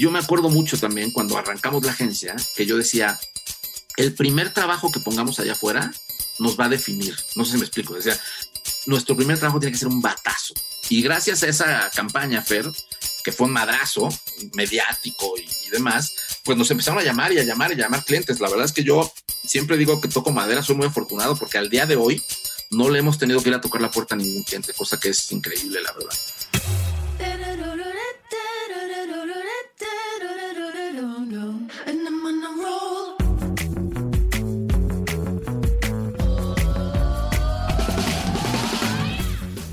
yo me acuerdo mucho también cuando arrancamos la agencia, que yo decía, el primer trabajo que pongamos allá afuera nos va a definir. No sé si me explico. Decía, nuestro primer trabajo tiene que ser un batazo. Y gracias a esa campaña, Fer, que fue un madrazo mediático y, demás, pues nos empezaron a llamar y a llamar y a llamar clientes. La verdad es que yo siempre digo que toco madera, soy muy afortunado porque al día de hoy no le hemos tenido que ir a tocar la puerta a ningún cliente, cosa que es increíble, la verdad.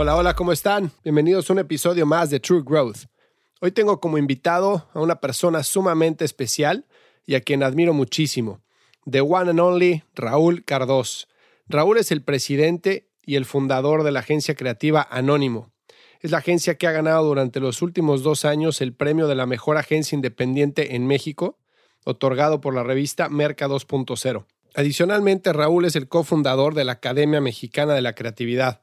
Hola, hola, ¿cómo están? Bienvenidos a un episodio más de True Growth. Hoy tengo como invitado a una persona sumamente especial y a quien admiro muchísimo, the one and only Raúl Cardós. Raúl es el presidente y el fundador de la agencia creativa Anónimo. Es la agencia que ha ganado durante los últimos dos años el premio de la mejor agencia independiente en México, otorgado por la revista Merca 2.0. Adicionalmente, Raúl es el cofundador de la Academia Mexicana de la Creatividad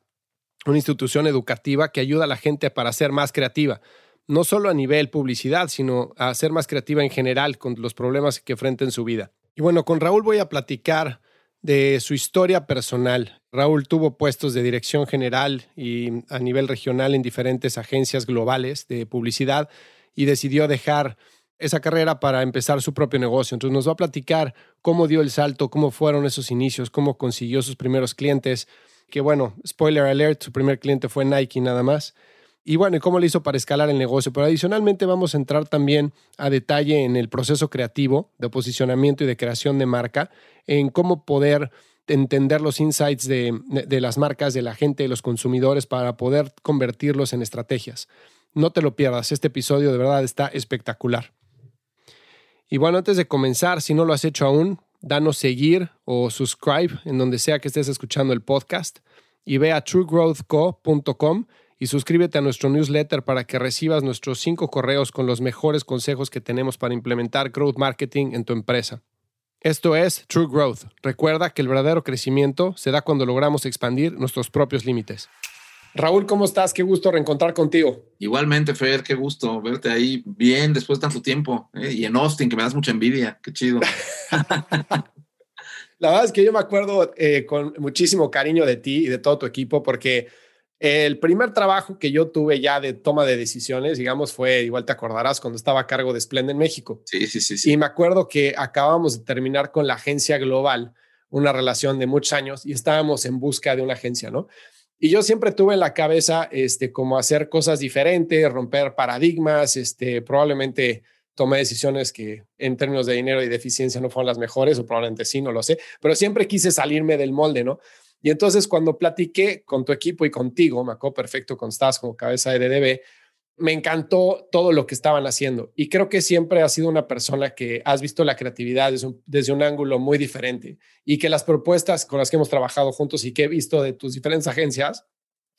una institución educativa que ayuda a la gente para ser más creativa, no solo a nivel publicidad, sino a ser más creativa en general con los problemas que enfrenta en su vida. Y bueno, con Raúl voy a platicar de su historia personal. Raúl tuvo puestos de dirección general y a nivel regional en diferentes agencias globales de publicidad y decidió dejar esa carrera para empezar su propio negocio. Entonces nos va a platicar cómo dio el salto, cómo fueron esos inicios, cómo consiguió sus primeros clientes, que bueno, spoiler alert, su primer cliente fue Nike nada más. Y bueno, y cómo le hizo para escalar el negocio. Pero adicionalmente vamos a entrar también a detalle en el proceso creativo de posicionamiento y de creación de marca, en cómo poder entender los insights de, de, las marcas, de la gente, de los consumidores, para poder convertirlos en estrategias. No te lo pierdas, este episodio de verdad está espectacular. Y bueno, antes de comenzar, si no lo has hecho aún, danos seguir o subscribe en donde sea que estés escuchando el podcast y ve a truegrowthco.com y suscríbete a nuestro newsletter para que recibas nuestros cinco correos con los mejores consejos que tenemos para implementar growth marketing en tu empresa. Esto es True Growth. Recuerda que el verdadero crecimiento se da cuando logramos expandir nuestros propios límites. Raúl, ¿cómo estás? Qué gusto reencontrar contigo. Igualmente, Fer, qué gusto verte ahí bien después de tanto tiempo. ¿eh? Y en Austin, que me das mucha envidia. Qué chido. La verdad es que yo me acuerdo eh, con muchísimo cariño de ti y de todo tu equipo, porque el primer trabajo que yo tuve ya de toma de decisiones, digamos, fue, igual te acordarás, cuando estaba a cargo de Splend en México. Sí, sí, sí, sí. Y me acuerdo que acabamos de terminar con la agencia global, una relación de muchos años, y estábamos en busca de una agencia, ¿no? Y yo siempre tuve en la cabeza, este, como hacer cosas diferentes, romper paradigmas, este, probablemente tomé decisiones que en términos de dinero y de eficiencia no fueron las mejores, o probablemente sí, no lo sé, pero siempre quise salirme del molde, ¿no? Y entonces cuando platiqué con tu equipo y contigo, me perfecto con Stas como cabeza de DDB, me encantó todo lo que estaban haciendo y creo que siempre has sido una persona que has visto la creatividad desde un, ángulo muy diferente y que las propuestas con las que hemos trabajado juntos y que he visto de tus diferentes agencias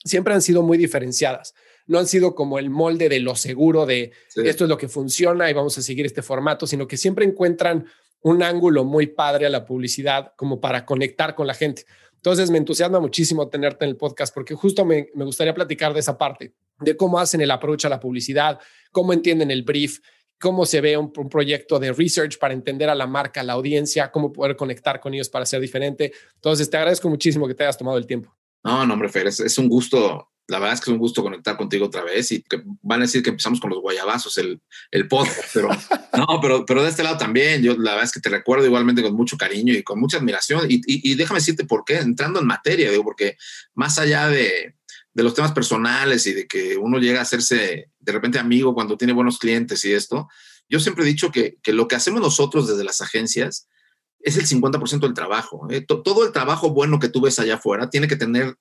siempre han sido muy diferenciadas. No han sido como el molde de lo seguro de esto es lo que funciona y vamos a seguir este formato, sino que siempre encuentran un ángulo muy padre a la publicidad como para conectar con la gente. Entonces me entusiasma muchísimo tenerte en el podcast porque justo me, gustaría platicar de esa parte de cómo hacen el approach a la publicidad, cómo entienden el brief, cómo se ve un, proyecto de research para entender a la marca, a la audiencia, cómo poder conectar con ellos para ser diferente. Entonces, te agradezco muchísimo que te hayas tomado el tiempo. No, no, hombre, Fer, es, un gusto. La verdad es que es un gusto conectar contigo otra vez y que van a decir que empezamos con los guayabazos el, el podcast, pero no, pero, pero de este lado también, yo la verdad es que te recuerdo igualmente con mucho cariño y con mucha admiración y, y, y déjame decirte por qué, entrando en materia, digo, porque más allá de, de los temas personales y de que uno llega a hacerse de repente amigo cuando tiene buenos clientes y esto, yo siempre he dicho que, que lo que hacemos nosotros desde las agencias es el 50% del trabajo. ¿eh? Todo el trabajo bueno que tú ves allá afuera tiene que tener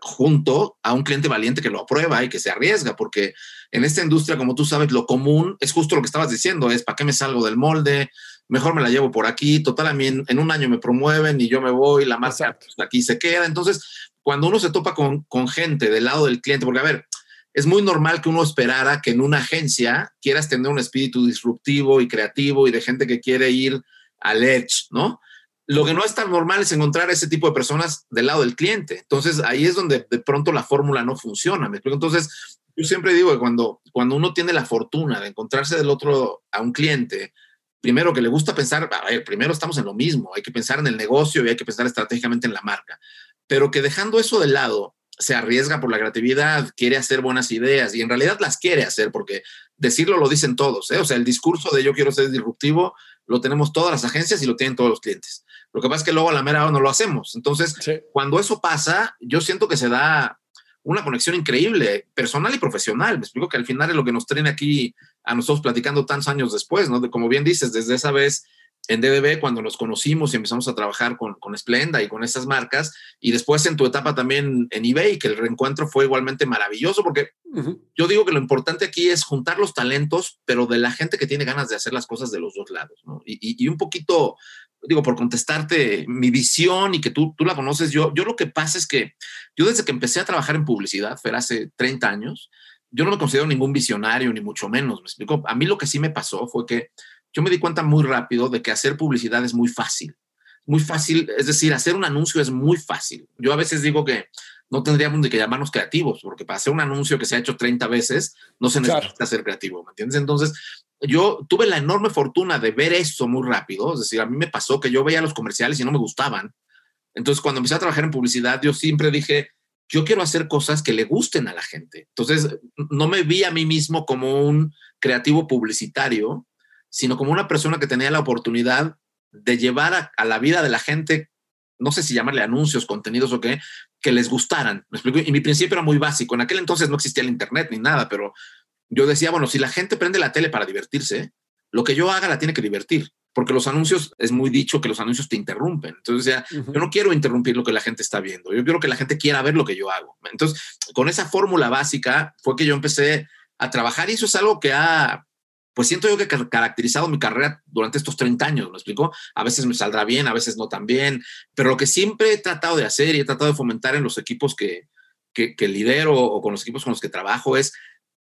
junto a un cliente valiente que lo aprueba y que se arriesga, porque en esta industria, como tú sabes, lo común es justo lo que estabas diciendo, es ¿para qué me salgo del molde? Mejor me la llevo por aquí, total, a mí en, un año me promueven y yo me voy, la marca pues, aquí se queda. Entonces, cuando uno se topa con, con gente del lado del cliente, porque a ver, es muy normal que uno esperara que en una agencia quieras tener un espíritu disruptivo y creativo y de gente que quiere ir al edge, ¿no? Lo que no es tan normal es encontrar ese tipo de personas del lado del cliente. Entonces, ahí es donde de pronto la fórmula no funciona. ¿me explico? Entonces, yo siempre digo que cuando, cuando uno tiene la fortuna de encontrarse del otro a un cliente, primero que le gusta pensar, a ver, primero estamos en lo mismo, hay que pensar en el negocio y hay que pensar estratégicamente en la marca, pero que dejando eso de lado, se arriesga por la creatividad, quiere hacer buenas ideas y en realidad las quiere hacer porque decirlo lo dicen todos. ¿eh? O sea, el discurso de yo quiero ser disruptivo lo tenemos todas las agencias y lo tienen todos los clientes. Lo que pasa es que luego a la mera hora no lo hacemos. Entonces, cuando eso pasa, yo siento que se da una conexión increíble, personal y profesional. Me explico que al final es lo que nos trae aquí a nosotros platicando tantos años después, ¿no? De, como bien dices, desde esa vez en DBB cuando nos conocimos y empezamos a trabajar con, con Splenda y con esas marcas, y después en tu etapa también en eBay, que el reencuentro fue igualmente maravilloso, porque yo digo que lo importante aquí es juntar los talentos, pero de la gente que tiene ganas de hacer las cosas de los dos lados, ¿no? Y, y, un poquito, digo, por contestarte mi visión y que tú, tú la conoces, yo, yo lo que pasa es que yo desde que empecé a trabajar en publicidad, fue hace 30 años, yo no me considero ningún visionario, ni mucho menos, me explico. A mí lo que sí me pasó fue que yo me di cuenta muy rápido de que hacer publicidad es muy fácil. Muy fácil, es decir, hacer un anuncio es muy fácil. Yo a veces digo que no tendríamos de que llamarnos creativos, porque para hacer un anuncio que se ha hecho 30 veces, no se necesita ser creativo, ¿me entiendes? Entonces, yo tuve la enorme fortuna de ver eso muy rápido, es decir, a mí me pasó que yo veía los comerciales y no me gustaban. Entonces, cuando empecé a trabajar en publicidad, yo siempre dije, yo quiero hacer cosas que le gusten a la gente. Entonces, no me vi a mí mismo como un creativo publicitario, sino como una persona que tenía la oportunidad de llevar a, la vida de la gente, no sé si llamarle anuncios, contenidos o qué, que les gustaran. Y mi principio era muy básico. En aquel entonces no existía el Internet ni nada, pero yo decía, bueno, si la gente prende la tele para divertirse, lo que yo haga la tiene que divertir, porque los anuncios, es muy dicho que los anuncios te interrumpen. Entonces, o sea, yo no quiero interrumpir lo que la gente está viendo, yo quiero que la gente quiera ver lo que yo hago. Entonces, con esa fórmula básica fue que yo empecé a trabajar y eso es algo que ha pues siento yo que he caracterizado mi carrera durante estos 30 años, ¿me explico? A veces me saldrá bien, a veces no tan bien, pero lo que siempre he tratado de hacer y he tratado de fomentar en los equipos que, que, que lidero o con los equipos con los que trabajo es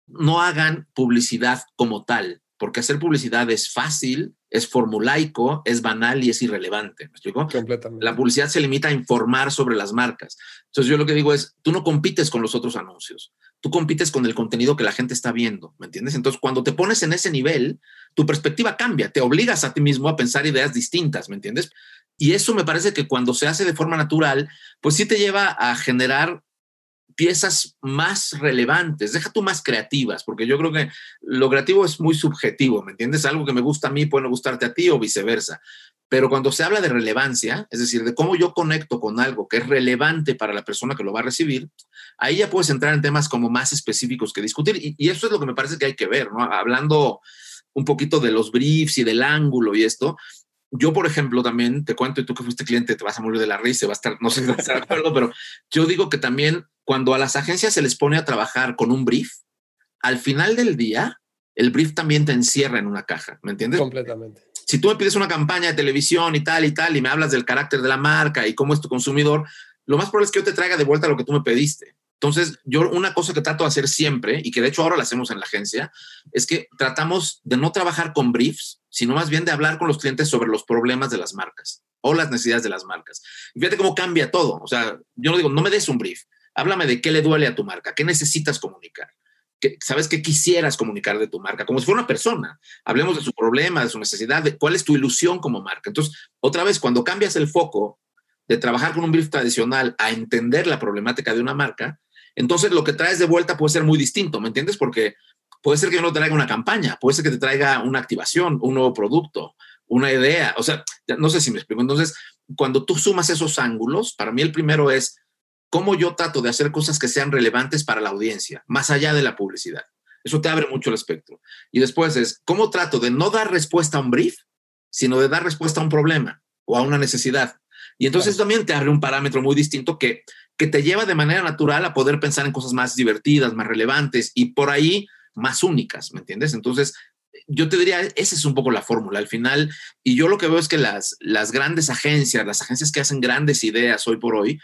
no hagan publicidad como tal, porque hacer publicidad es fácil, es formulaico, es banal y es irrelevante. ¿Me explico? Completamente. La publicidad se limita a informar sobre las marcas. Entonces yo lo que digo es, tú no compites con los otros anuncios tú compites con el contenido que la gente está viendo, ¿me entiendes? Entonces, cuando te pones en ese nivel, tu perspectiva cambia, te obligas a ti mismo a pensar ideas distintas, ¿me entiendes? Y eso me parece que cuando se hace de forma natural, pues sí te lleva a generar piezas más relevantes, deja tú más creativas, porque yo creo que lo creativo es muy subjetivo, ¿me entiendes? Algo que me gusta a mí puede no gustarte a ti o viceversa. Pero cuando se habla de relevancia, es decir, de cómo yo conecto con algo que es relevante para la persona que lo va a recibir, ahí ya puedes entrar en temas como más específicos que discutir. Y, eso es lo que me parece que hay que ver, ¿no? Hablando un poquito de los briefs y del ángulo y esto. Yo, por ejemplo, también te cuento, y tú que fuiste cliente, te vas a morir de la risa, va a estar, no sé si estar de acuerdo, pero yo digo que también cuando a las agencias se les pone a trabajar con un brief, al final del día, el brief también te encierra en una caja, ¿me entiendes? Completamente si tú me pides una campaña de televisión y tal y tal y me hablas del carácter de la marca y cómo es tu consumidor, lo más probable es que yo te traiga de vuelta lo que tú me pediste. Entonces, yo una cosa que trato de hacer siempre, y que de hecho ahora lo hacemos en la agencia, es que tratamos de no trabajar con briefs, sino más bien de hablar con los clientes sobre los problemas de las marcas o las necesidades de las marcas. Y fíjate cómo cambia todo. O sea, yo no digo, no me des un brief, háblame de qué le duele a tu marca, qué necesitas comunicar sabes qué quisieras comunicar de tu marca, como si fuera una persona. Hablemos de su problema, de su necesidad, de cuál es tu ilusión como marca. Entonces, otra vez, cuando cambias el foco de trabajar con un brief tradicional a entender la problemática de una marca, entonces lo que traes de vuelta puede ser muy distinto, ¿me entiendes? Porque puede ser que no te traiga una campaña, puede ser que te traiga una activación, un nuevo producto, una idea. O sea, no sé si me explico. Entonces, cuando tú sumas esos ángulos, para mí el primero es cómo yo trato de hacer cosas que sean relevantes para la audiencia, más allá de la publicidad. Eso te abre mucho el espectro. Y después es, ¿cómo trato de no dar respuesta a un brief, sino de dar respuesta a un problema o a una necesidad? Y entonces también te abre un parámetro muy distinto que, que te lleva de manera natural a poder pensar en cosas más divertidas, más relevantes y por ahí más únicas, ¿me entiendes? Entonces, yo te diría, esa es un poco la fórmula al final. Y yo lo que veo es que las, las grandes agencias, las agencias que hacen grandes ideas hoy por hoy,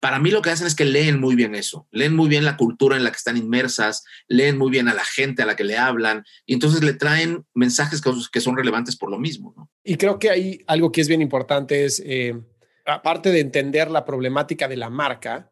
para mí lo que hacen es que leen muy bien eso, leen muy bien la cultura en la que están inmersas, leen muy bien a la gente a la que le hablan y entonces le traen mensajes que, son relevantes por lo mismo. ¿no? Y creo que hay algo que es bien importante, es, eh, aparte de entender la problemática de la marca,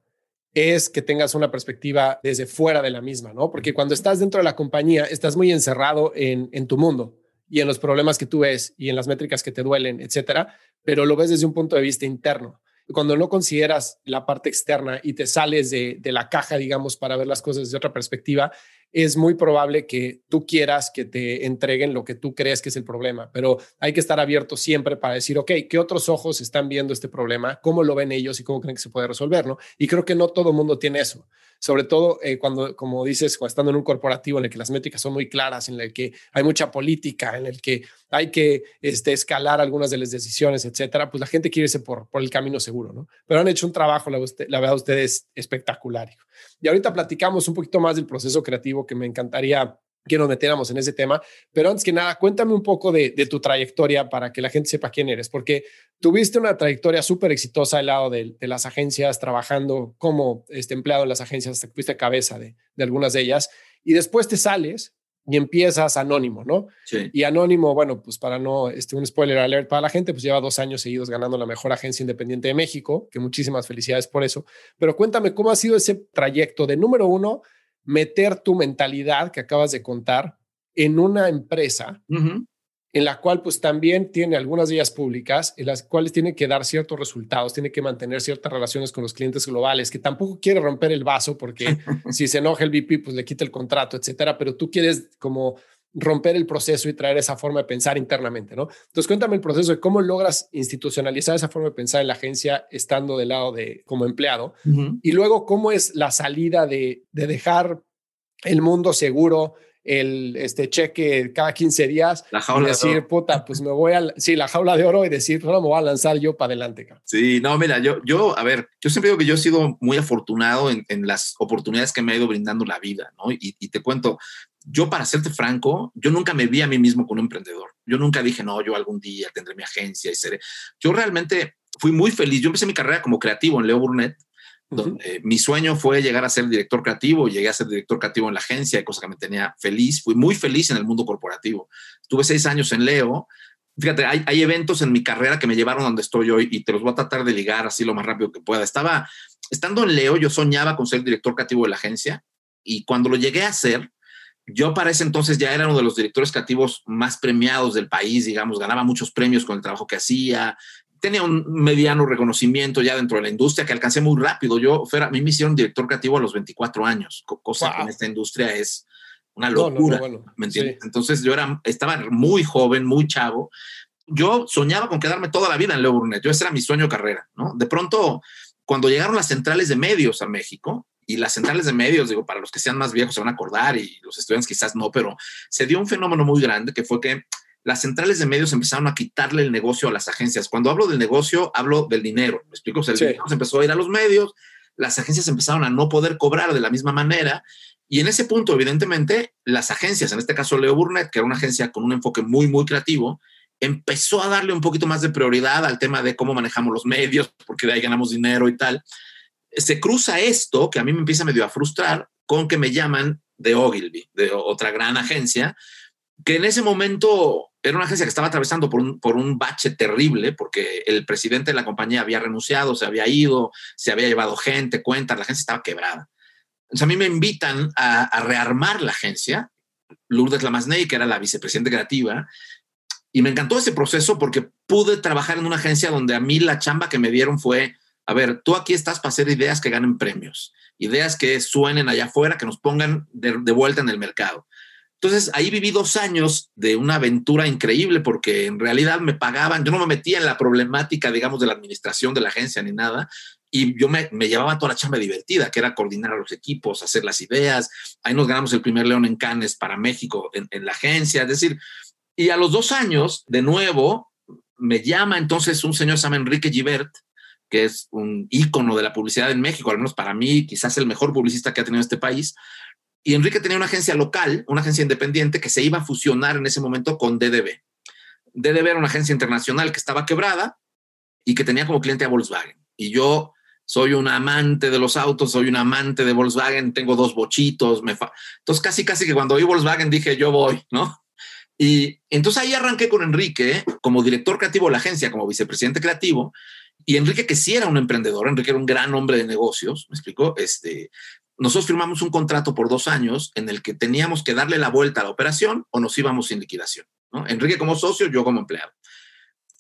es que tengas una perspectiva desde fuera de la misma, ¿no? Porque cuando estás dentro de la compañía, estás muy encerrado en, en tu mundo y en los problemas que tú ves y en las métricas que te duelen, etcétera, pero lo ves desde un punto de vista interno cuando no consideras la parte externa y te sales de, la caja, digamos, para ver las cosas desde otra perspectiva, es muy probable que tú quieras que te entreguen lo que tú crees que es el problema, pero hay que estar abierto siempre para decir, ok, ¿qué otros ojos están viendo este problema? ¿Cómo lo ven ellos y cómo creen que se puede resolver? ¿no? Y creo que no todo el mundo tiene eso sobre todo eh, cuando, como dices, cuando estando en un corporativo en el que las métricas son muy claras, en el que hay mucha política, en el que hay que este, escalar algunas de las decisiones, etcétera, pues la gente quiere irse por, por el camino seguro, ¿no? Pero han hecho un trabajo, la, la verdad, ustedes espectacular. Y ahorita platicamos un poquito más del proceso creativo que me encantaría que nos metiéramos en ese tema. Pero antes que nada, cuéntame un poco de, tu trayectoria para que la gente sepa quién eres, porque tuviste una trayectoria súper exitosa al lado de, las agencias, trabajando como este empleado en las agencias, hasta que fuiste cabeza de, algunas de ellas, y después te sales y empiezas anónimo, ¿no? Sí. Y anónimo, bueno, pues para no, este, un spoiler alert para la gente, pues lleva dos años seguidos ganando la mejor agencia independiente de México, que muchísimas felicidades por eso. Pero cuéntame cómo ha sido ese trayecto de número uno, meter tu mentalidad que acabas de contar en una empresa en la cual pues también tiene algunas vías públicas, en las cuales tiene que dar ciertos resultados, tiene que mantener ciertas relaciones con los clientes globales, que tampoco quiere romper el vaso porque si se enoja el VP pues le quita el contrato, etcétera, pero tú quieres como romper el proceso y traer esa forma de pensar internamente, ¿no? Entonces, cuéntame el proceso de cómo logras institucionalizar esa forma de pensar en la agencia estando del lado de como empleado y luego cómo es la salida de, de dejar el mundo seguro, el este cheque cada 15 días la jaula y decir, puta, pues me voy a, sí, la jaula de oro y decir, no, me voy a lanzar yo para adelante. Sí, no, mira, yo, yo, a ver, yo siempre digo que yo he sido muy afortunado en, en las oportunidades que me ha ido brindando la vida, ¿no? Y, y, te cuento, yo para serte franco, yo nunca me vi a mí mismo como un emprendedor. Yo nunca dije, no, yo algún día tendré mi agencia y seré. Yo realmente fui muy feliz. Yo empecé mi carrera como creativo en Leo Burnett donde mi sueño fue llegar a ser director creativo, llegué a ser director creativo en la agencia, cosa que me tenía feliz, fui muy feliz en el mundo corporativo. Tuve seis años en Leo. Fíjate, hay, hay eventos en mi carrera que me llevaron a donde estoy hoy y te los voy a tratar de ligar así lo más rápido que pueda. Estaba, estando en Leo, yo soñaba con ser director creativo de la agencia y cuando lo llegué a ser, yo para ese entonces ya era uno de los directores creativos más premiados del país, digamos, ganaba muchos premios con el trabajo que hacía, tenía un mediano reconocimiento ya dentro de la industria que alcancé muy rápido. Yo, a mí me hicieron director creativo a los 24 años, cosa que en esta industria es una locura. ¿Me entiendes? Entonces yo era, estaba muy joven, muy chavo. Yo soñaba con quedarme toda la vida en Leo Burnett. Yo ese era mi sueño carrera, ¿no? De pronto, cuando llegaron las centrales de medios a México, y las centrales de medios, digo, para los que sean más viejos se van a acordar y los estudiantes quizás no, pero se dio un fenómeno muy grande que fue que las centrales de medios empezaron a quitarle el negocio a las agencias. Cuando hablo del negocio, hablo del dinero. ¿Me explico? O sea, el dinero se empezó a ir a los medios, las agencias empezaron a no poder cobrar de la misma manera. Y en ese punto, evidentemente, las agencias, en este caso Leo Burnett, que era una agencia con un enfoque muy, muy creativo, empezó a darle un poquito más de prioridad al tema de cómo manejamos los medios, porque de ahí ganamos dinero y tal. Se cruza esto, que a mí me empieza medio a frustrar, con que me llaman de Ogilvy, de otra gran agencia, que en ese momento era una agencia que estaba atravesando por un, por un bache terrible, porque el presidente de la compañía había renunciado, se había ido, se había llevado gente, cuentas, la agencia estaba quebrada. Entonces a mí me invitan a, rearmar la agencia, Lourdes Lamasney, que era la vicepresidenta creativa, y me encantó ese proceso porque pude trabajar en una agencia donde a mí la chamba que me dieron fue, a ver, tú aquí estás para hacer ideas que ganen premios, ideas que suenen allá afuera, que nos pongan de vuelta en el mercado. Entonces ahí viví dos años de una aventura increíble porque en realidad me pagaban, yo no me metía en la problemática, digamos, de la administración de la agencia ni nada, y yo me, llevaba toda la chamba divertida, que era coordinar a los equipos, hacer las ideas. Ahí nos ganamos el primer León en Cannes para México en, la agencia. Es decir, y a los dos años, de nuevo, me llama entonces un señor, se llama Enrique Givert, que es un ícono de la publicidad en México, al menos para mí, quizás el mejor publicista que ha tenido este país. Y Enrique tenía una agencia local, una agencia independiente que se iba a fusionar en ese momento con DDB. DDB era una agencia internacional que estaba quebrada y que tenía como cliente a Volkswagen. Y yo soy un amante de los autos, soy un amante de Volkswagen, tengo dos bochitos, me entonces casi casi que cuando oí Volkswagen dije yo voy, ¿no? Y entonces ahí arranqué con Enrique como director creativo de la agencia, como vicepresidente creativo, y Enrique que sí era un emprendedor, Enrique era un gran hombre de negocios, me explicó, este, nosotros firmamos un contrato por dos años en el que teníamos que darle la vuelta a la operación o nos íbamos sin liquidación. Enrique como socio, yo como empleado.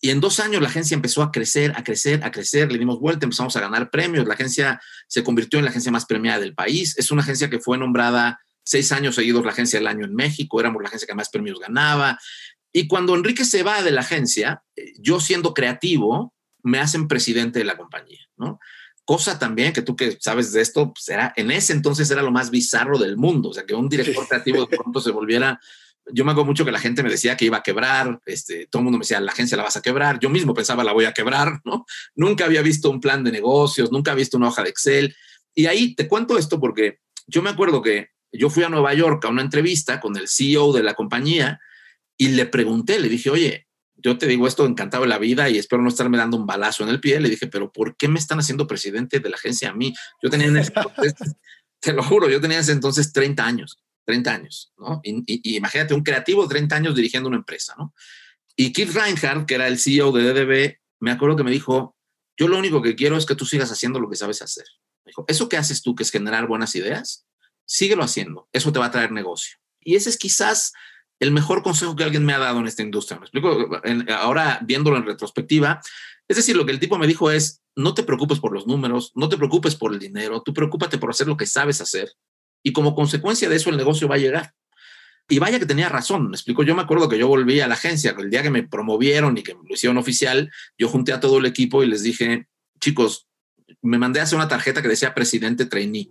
Y en dos años la agencia empezó a crecer, a crecer, a crecer, le dimos vuelta, empezamos a ganar premios, la agencia se convirtió en la agencia más premiada del país, es una agencia que fue nombrada seis años seguidos la agencia del año en México, éramos la agencia que más premios ganaba. Y cuando Enrique se va de la agencia, eh, yo siendo creativo, me hacen presidente de la compañía, ¿no? Cosa también que tú que sabes de esto, pues era, en ese entonces era lo más bizarro del mundo, o sea, que un director creativo de pronto se volviera yo me hago mucho que la gente me decía que iba a quebrar, este, todo el mundo me decía, la agencia la vas a quebrar, yo mismo pensaba la voy a quebrar, ¿no? Nunca había visto un plan de negocios, nunca había visto una hoja de Excel. Y ahí te cuento esto porque yo me acuerdo que yo fui a Nueva York a una entrevista con el CEO de la compañía y le pregunté, le dije, oye, yo te digo esto encantado de la vida y espero no estarme dando un balazo en el pie. Le dije, pero ¿por qué me están haciendo presidente de la agencia a mí? Yo tenía, te lo juro, yo tenía ese entonces 30 años. 30 años, ¿no? Y, imagínate un creativo de 30 años dirigiendo una empresa, ¿no? Y Keith Reinhardt, que era el CEO de DDB, me acuerdo que me dijo, yo lo único que quiero es que tú sigas haciendo lo que sabes hacer. Me dijo, eso que haces tú, que es generar buenas ideas, síguelo haciendo, eso te va a traer negocio. Y ese es quizás el mejor consejo que alguien me ha dado en esta industria. Me explico, ahora viéndolo en retrospectiva, es decir, lo que el tipo me dijo es, no te preocupes por los números, no te preocupes por el dinero, tú preocúpate por hacer lo que sabes hacer y como consecuencia de eso el negocio va a llegar. Y vaya que tenía razón, me explico, yo me acuerdo que yo volví a la agencia, el día que me promovieron y que lo hicieron oficial, yo junté a todo el equipo y les dije, chicos, me mandé a hacer una tarjeta que decía presidente trainee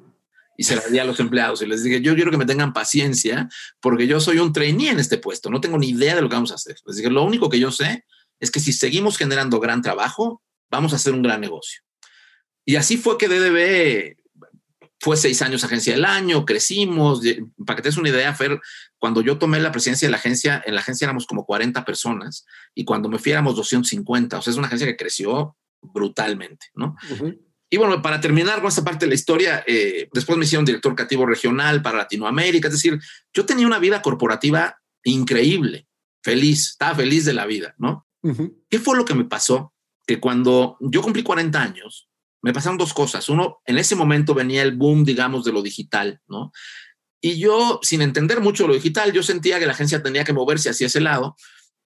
y se la di a los empleados y les dije, yo quiero que me tengan paciencia porque yo soy un trainee en este puesto, no tengo ni idea de lo que vamos a hacer. Les dije, lo único que yo sé es que si seguimos generando gran trabajo, vamos a hacer un gran negocio. Y así fue que DDB fue seis años agencia del año, crecimos. Para que te des una idea, Fer, cuando yo tomé la presidencia de la agencia, en la agencia éramos como 40 personas y cuando me fui éramos 250. O sea, es una agencia que creció brutalmente, ¿no? Y bueno, para terminar con esta parte de la historia, eh, después me hicieron director creativo regional para Latinoamérica. Es decir, yo tenía una vida corporativa increíble, feliz, estaba feliz de la vida, ¿no? ¿Qué fue lo que me pasó? Que cuando yo cumplí 40 años, me pasaron dos cosas. Uno, en ese momento venía el boom, digamos, de lo digital, ¿no? Y yo, sin entender mucho lo digital, yo sentía que la agencia tenía que moverse hacia ese lado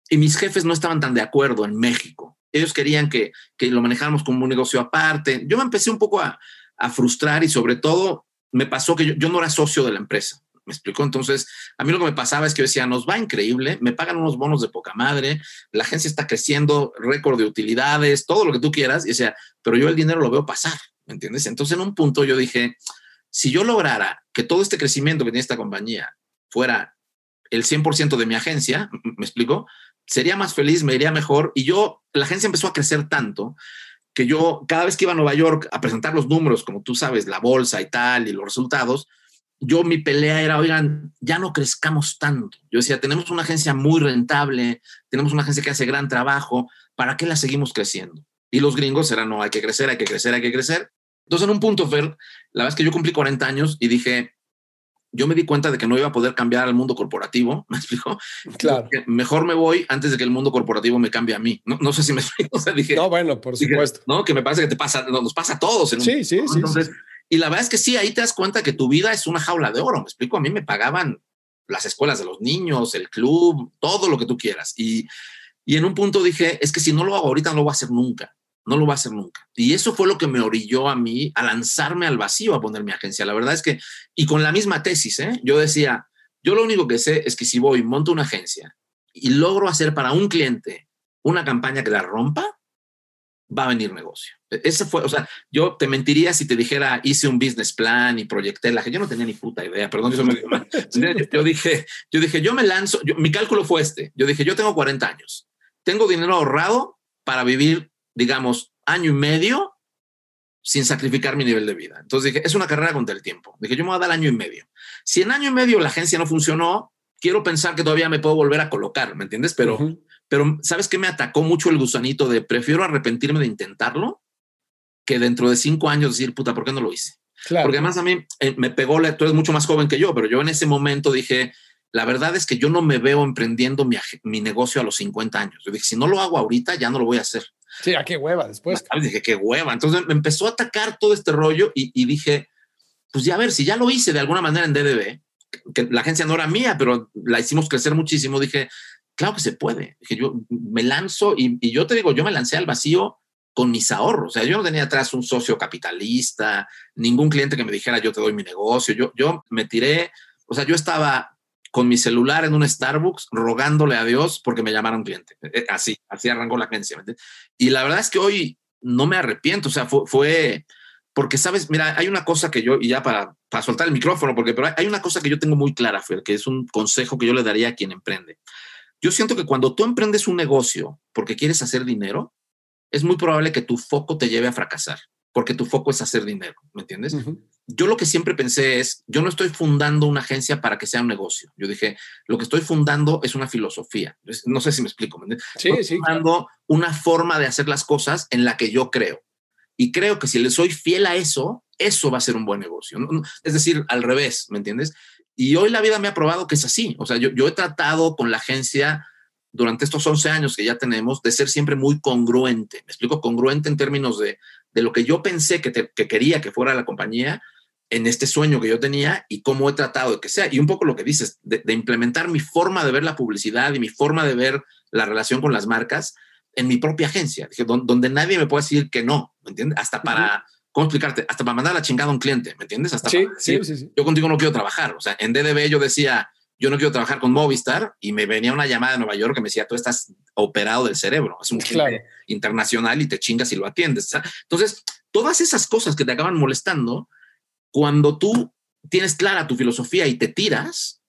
y mis jefes no estaban tan de acuerdo en México. Ellos querían que, que lo manejáramos como un negocio aparte. Yo me empecé un poco a, a frustrar y sobre todo me pasó que yo, yo no era socio de la empresa. ¿Me explicó? Entonces, a mí lo que me pasaba es que decía, nos va increíble, me pagan unos bonos de poca madre, la agencia está creciendo, récord de utilidades, todo lo que tú quieras, y decía, pero yo el dinero lo veo pasar, ¿me entiendes? Entonces, en un punto yo dije, si yo lograra que todo este crecimiento que tiene esta compañía fuera el 100% de mi agencia, ¿me explico? Sería más feliz, me iría mejor, y yo, la agencia empezó a crecer tanto que yo cada vez que iba a Nueva York a presentar los números, como tú sabes, la bolsa y tal, y los resultados, yo mi pelea era, oigan, ya no crezcamos tanto. Yo decía, tenemos una agencia muy rentable, tenemos una agencia que hace gran trabajo, ¿para qué la seguimos creciendo? Y los gringos eran, no, hay que crecer, hay que crecer, hay que crecer. Entonces, en un punto, Fer, la verdad es que yo cumplí 40 años y dije, yo me di cuenta de que no iba a poder cambiar al mundo corporativo, ¿me explico? Claro. Mejor me voy antes de que el mundo corporativo me cambie a mí. No, no sé si me explico. O sea, dije, no, bueno, por supuesto. no, que me parece que te pasa, nos pasa a todos. En sí, sí, sí. Entonces, y la verdad es que sí, ahí te das cuenta que tu vida es una jaula de oro. Me explico, a mí me pagaban las escuelas de los niños, el club, todo lo que tú quieras. Y, y en un punto dije, es que si no lo hago ahorita, no lo voy a hacer nunca. No lo voy a hacer nunca. Y eso fue lo que me orilló a mí a lanzarme al vacío, a poner mi agencia. La verdad es que, y con la misma tesis, ¿eh? yo decía, yo lo único que sé es que si voy, monto una agencia y logro hacer para un cliente una campaña que la rompa, va a venir negocio. E, ese fue, o sea, yo te mentiría si te dijera, hice un business plan y proyecté la Yo no tenía ni puta idea, perdón, eso me Yo dije, yo dije, yo me lanzo, mi cálculo fue este. Yo dije, yo tengo 40 años, tengo dinero ahorrado para vivir, digamos, año y medio sin sacrificar mi nivel de vida. Entonces dije, es una carrera contra el tiempo. Dije, yo me voy a dar año y medio. Si en año y medio la agencia no funcionó, quiero pensar que todavía me puedo volver a colocar, ¿me entiendes? Pero, pero ¿sabes qué me atacó mucho el gusanito de prefiero arrepentirme de intentarlo que dentro de cinco años decir, puta, ¿por qué no lo hice? Porque además a mí eh, me pegó, la, tú eres mucho más joven que yo, pero yo en ese momento dije, la verdad es que yo no me veo emprendiendo mi, mi negocio a los 50 años. Yo dije, si no lo hago ahorita, ya no lo voy a hacer. Sí, a qué hueva después. Dije, qué hueva. Entonces me empezó a atacar todo este rollo y, dije, pues ya a ver, si ya lo hice de alguna manera en DDB, la agencia no era mía, pero la hicimos crecer muchísimo, dije, claro que se puede. Dije, yo me lanzo y, y, yo te digo, yo me lancé al vacío con mis ahorros. O sea, yo no tenía atrás un socio capitalista, ningún cliente que me dijera, yo te doy mi negocio. Yo, yo me tiré, o sea, yo estaba con mi celular en un Starbucks rogándole a Dios porque me llamaron cliente. Eh, así, así arrancó la agencia. Y la verdad es que hoy no me arrepiento, o sea, fue, porque, sabes, mira, hay una cosa que yo, y ya para, para soltar el micrófono, porque pero hay una cosa que yo tengo muy clara, Fer, que es un consejo que yo le daría a quien emprende. Yo siento que cuando tú emprendes un negocio porque quieres hacer dinero, es muy probable que tu foco te lleve a fracasar, porque tu foco es hacer dinero, ¿me entiendes? yo lo que siempre pensé es, yo no estoy fundando una agencia para que sea un negocio. Yo dije, lo que estoy fundando es una filosofía. No sé si me explico. Sí, estoy sí. Fundando una forma de hacer las cosas en la que yo creo. Y creo que si le soy fiel a eso, eso va a ser un buen negocio. Es decir, al revés, ¿me entiendes? Y hoy la vida me ha probado que es así. O sea, yo, yo he tratado con la agencia durante estos 11 años que ya tenemos de ser siempre muy congruente. Me explico, congruente en términos de, de lo que yo pensé que, que quería que fuera la compañía en este sueño que yo tenía y cómo he tratado de que sea. Y un poco lo que dices, de, implementar mi forma de ver la publicidad y mi forma de ver la relación con las marcas en mi propia agencia, donde, nadie me puede decir que no, ¿me entiendes? Hasta para, ¿cómo explicarte? Hasta para mandar la chingada a un cliente, ¿me entiendes? Hasta sí, sí, sí, Yo contigo no quiero trabajar. O sea, en DDB yo decía, yo no quiero trabajar con Movistar y me venía una llamada de Nueva York que me decía, tú estás operado del cerebro, es un cliente internacional y te chingas y lo atiendes. Entonces, todas esas cosas que te acaban molestando, cuando tú tienes clara tu filosofía y te tiras,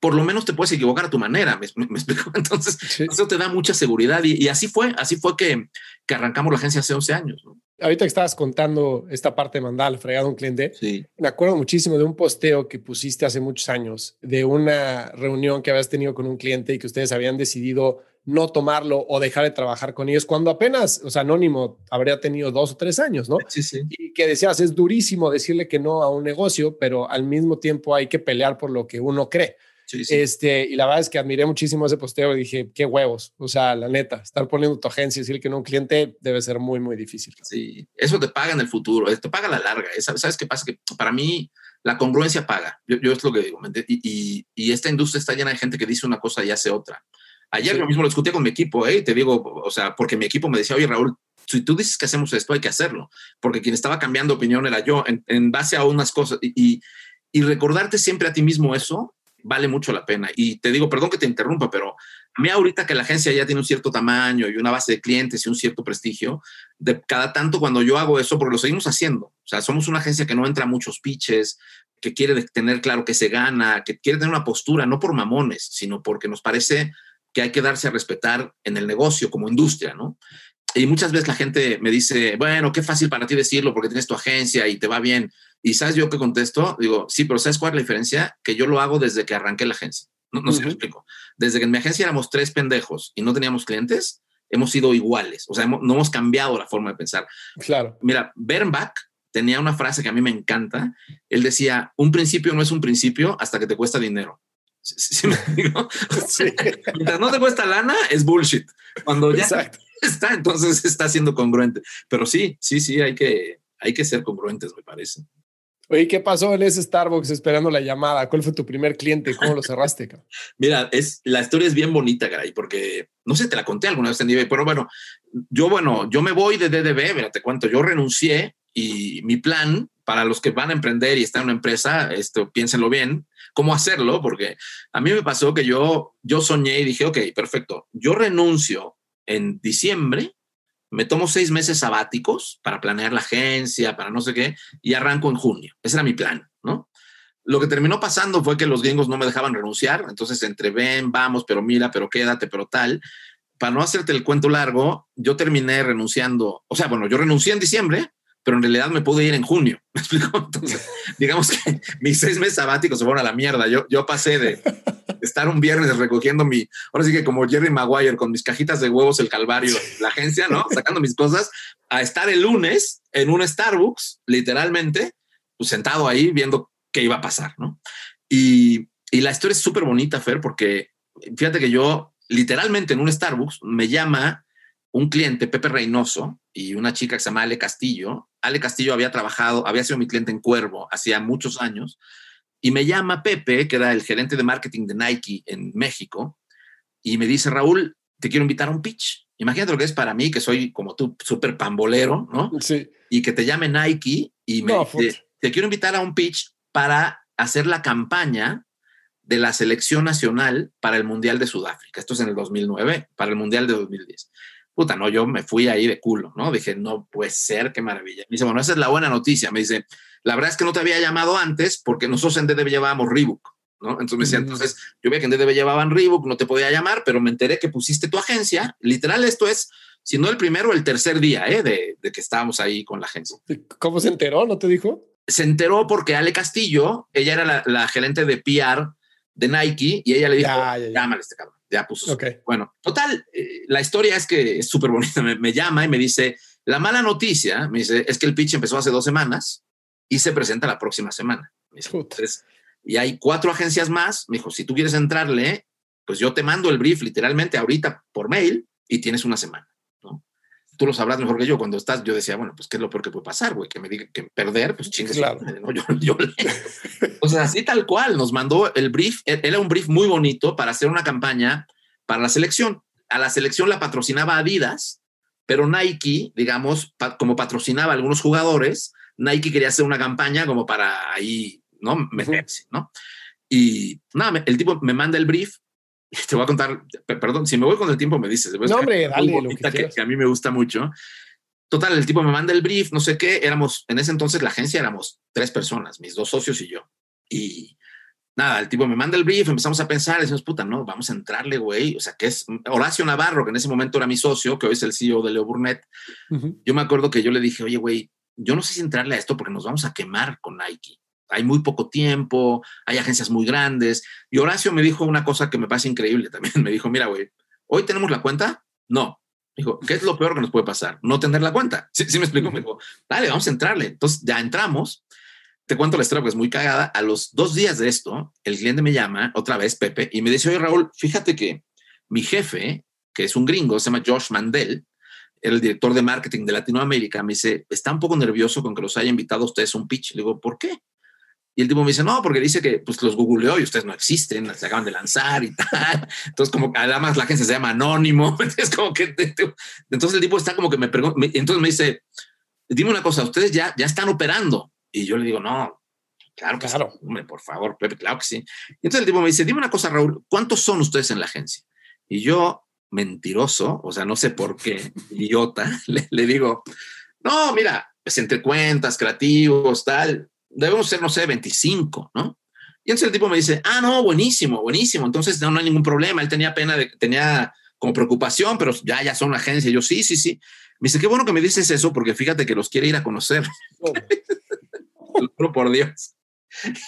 por lo menos te puedes equivocar a tu manera, ¿me, explico? Entonces, eso te da mucha seguridad y, así fue, así fue que, que, arrancamos la agencia hace 11 años. Ahorita que estabas contando esta parte de mandar fregado a un cliente, sí. me acuerdo muchísimo de un posteo que pusiste hace muchos años, de una reunión que habías tenido con un cliente y que ustedes habían decidido no tomarlo o dejar de trabajar con ellos cuando apenas, o sea, Anónimo habría tenido dos o tres años, ¿no? Sí, sí. Y que decías, es durísimo decirle que no a un negocio, pero al mismo tiempo hay que pelear por lo que uno cree. Sí, sí. Este, y la verdad es que admiré muchísimo ese posteo y dije, qué huevos. O sea, la neta, estar poniendo tu agencia y decir que no un cliente debe ser muy, muy difícil. Sí, eso te paga en el futuro, te paga a la larga. ¿Sabes qué pasa? Que para mí la congruencia paga. Yo, yo es lo que digo. Y, y, y, esta industria está llena de gente que dice una cosa y hace otra. Ayer yo mismo lo discutí con mi equipo, ¿eh? te digo, o sea, porque mi equipo me decía, oye Raúl, si tú dices que hacemos esto, hay que hacerlo, porque quien estaba cambiando opinión era yo, en, base a unas cosas. Y, y, recordarte siempre a ti mismo eso vale mucho la pena. Y te digo, perdón que te interrumpa, pero a mí ahorita que la agencia ya tiene un cierto tamaño y una base de clientes y un cierto prestigio, de cada tanto cuando yo hago eso, porque lo seguimos haciendo, o sea, somos una agencia que no entra a muchos pitches, que quiere tener claro que se gana, que quiere tener una postura, no por mamones, sino porque nos parece que hay que darse a respetar en el negocio como industria, ¿no? Y muchas veces la gente me dice, bueno, qué fácil para ti decirlo porque tienes tu agencia y te va bien. Y sabes yo qué contesto, digo, sí, pero ¿sabes cuál es la diferencia? Que yo lo hago desde que arranqué la agencia. No, no sé si lo explico. Desde que en mi agencia éramos tres pendejos y no teníamos clientes, hemos sido iguales. O sea, no hemos cambiado la forma de pensar. Claro. Mira, Bernbach tenía una frase que a mí me encanta. Él decía, un principio no es un principio hasta que te cuesta dinero. ¿Sí, me digo? Mientras no te cuesta lana, es bullshit. Cuando ya está, entonces está siendo congruente. Pero sí, sí, sí, hay que, hay que ser congruentes, me parece. Oye, ¿qué pasó en ese Starbucks esperando la llamada? ¿Cuál fue tu primer cliente? ¿Cómo lo cerraste? Mira, es, la historia es bien bonita, Garay, porque no sé, te la conté alguna vez en DB, pero bueno, yo, bueno, yo me voy de DDB, mira, te cuento, yo renuncié y mi plan para los que van a emprender y están en una empresa, esto, piénsenlo bien, cómo hacerlo, porque a mí me pasó que yo, yo soñé y dije, ok, perfecto, yo renuncio en diciembre, me tomo seis meses sabáticos para planear la agencia, para no sé qué, y arranco en junio. Ese era mi plan, ¿no? Lo que terminó pasando fue que los gringos no me dejaban renunciar, entonces entre ven, vamos, pero mira, pero quédate, pero tal. Para no hacerte el cuento largo, yo terminé renunciando, o sea, bueno, yo renuncié en diciembre, pero en realidad me pude ir en junio. ¿Me explico? Entonces, digamos que mis seis meses sabáticos se fueron a la mierda. Yo, yo pasé de estar un viernes recogiendo mi, ahora sí que como Jerry Maguire con mis cajitas de huevos, el calvario, la agencia, ¿no? Sacando mis cosas, a estar el lunes en un Starbucks, literalmente, pues sentado ahí viendo qué iba a pasar, ¿no? Y, y la historia es súper bonita, Fer, porque fíjate que yo literalmente en un Starbucks me llama un cliente, Pepe Reynoso, y una chica que se llama Ale Castillo. Ale Castillo había trabajado, había sido mi cliente en Cuervo hacía muchos años, y me llama Pepe, que era el gerente de marketing de Nike en México, y me dice, Raúl, te quiero invitar a un pitch. Imagínate lo que es para mí, que soy como tú, súper pambolero, ¿no? Sí. Y que te llame Nike y me No, dice, te quiero invitar a un pitch para hacer la campaña de la selección nacional para el Mundial de Sudáfrica. Esto es en el 2009, para el Mundial de 2010 puta, no, yo me fui ahí de culo, ¿no? Dije, no puede ser, qué maravilla. Me dice, bueno, esa es la buena noticia. Me dice, la verdad es que no te había llamado antes porque nosotros en DDB llevábamos Reebok, ¿no? Entonces me decía, Mm. entonces yo veía que en DDB llevaban Reebok, no te podía llamar, pero me enteré que pusiste tu agencia. Literal, esto es, si no el primero, el tercer día, ¿eh? De, de que estábamos ahí con la agencia. ¿Cómo se enteró? ¿No te dijo? Se enteró porque Ale Castillo, ella era la, la gerente de PR de Nike y ella le dijo, Ya, ya, ya. llámale a este cabrón. Ya puso. su- Ok. Bueno, total, eh, la historia es que es súper bonita. Me, me llama y me dice, la mala noticia, me dice, es que el pitch empezó hace dos semanas y se presenta la próxima semana. Me dice, Puta. "Entonces, y hay cuatro agencias más. Me dijo, si tú quieres entrarle, pues yo te mando el brief literalmente ahorita por mail y tienes una semana, ¿no? Tú lo sabrás mejor que yo. Cuando estás, yo decía, bueno, pues qué es lo peor que puede pasar, güey, que me diga que perder, pues chingue. su Claro. ¿no? Yo, yo o sea, así tal cual, nos mandó el brief. e- Era un brief muy bonito para hacer una campaña para la selección. A la selección la patrocinaba Adidas, pero Nike, digamos, pa- como patrocinaba a algunos jugadores, Nike quería hacer una campaña como para ahí, ¿no? Meterse, ¿no? Y nada, el tipo me manda el brief. y Te voy a contar, pe- perdón, si me voy con el tiempo me dices. es No, hombre, dale, lo que que, a mí me gusta mucho. Total, el tipo me manda el brief, no sé qué, éramos, en ese entonces la agencia éramos tres personas, mis dos socios y yo. Y nada, el tipo me manda el brief, empezamos a pensar, decimos, puta, no, vamos a entrarle, güey. O sea, que es Horacio Navarro, que en ese momento era mi socio, que hoy es el CEO de Leo Burnett. Yo me acuerdo que yo le dije, oye, güey, yo no sé si entrarle a esto porque nos vamos a quemar con Nike. Hay muy poco tiempo, hay agencias muy grandes. Y Horacio me dijo una cosa que me parece increíble también. Me dijo, mira, güey, ¿hoy tenemos la cuenta? No. Dijo, ¿qué es lo peor que nos puede pasar? No tener la cuenta. Sí, sí me explico. Me dijo, dale, vamos a entrarle. Entonces ya entramos. Te cuento la historia porque es muy cagada. A los dos días de esto, el cliente me llama otra vez, Pepe, y me dice, oye, Raúl, fíjate que mi jefe, que es un gringo, se llama Josh Mandel, era el director de marketing de Latinoamérica, me dice, está un poco nervioso con que los haya invitado a ustedes a un pitch. Le digo, ¿por qué? Y el tipo me dice, no, porque dice que pues los googleó y ustedes no existen, se acaban de lanzar y tal. Entonces, como además la agencia se llama Anónimo. Es como que, entonces el tipo está como que me pregunta, entonces me dice, dime una cosa, ustedes ya, ya están operando. Y yo le digo, no, claro que Claro. sí, hombre, por favor, Pepe, claro que sí. Y entonces el tipo me dice, dime una cosa, Raúl, ¿cuántos son ustedes en la agencia? Y yo, mentiroso, o sea, no sé por qué, idiota, le, le digo, no, mira, pues entre cuentas, creativos, tal, debemos ser, no sé, 25, ¿no? Y entonces el tipo me dice, ah, no, buenísimo, buenísimo, entonces no, no hay ningún problema, él tenía pena, de, tenía como preocupación, pero ya, ya son una agencia. Y yo, sí, sí, sí. Me dice, qué bueno que me dices eso, porque fíjate que los quiere ir a conocer. Juro por Dios.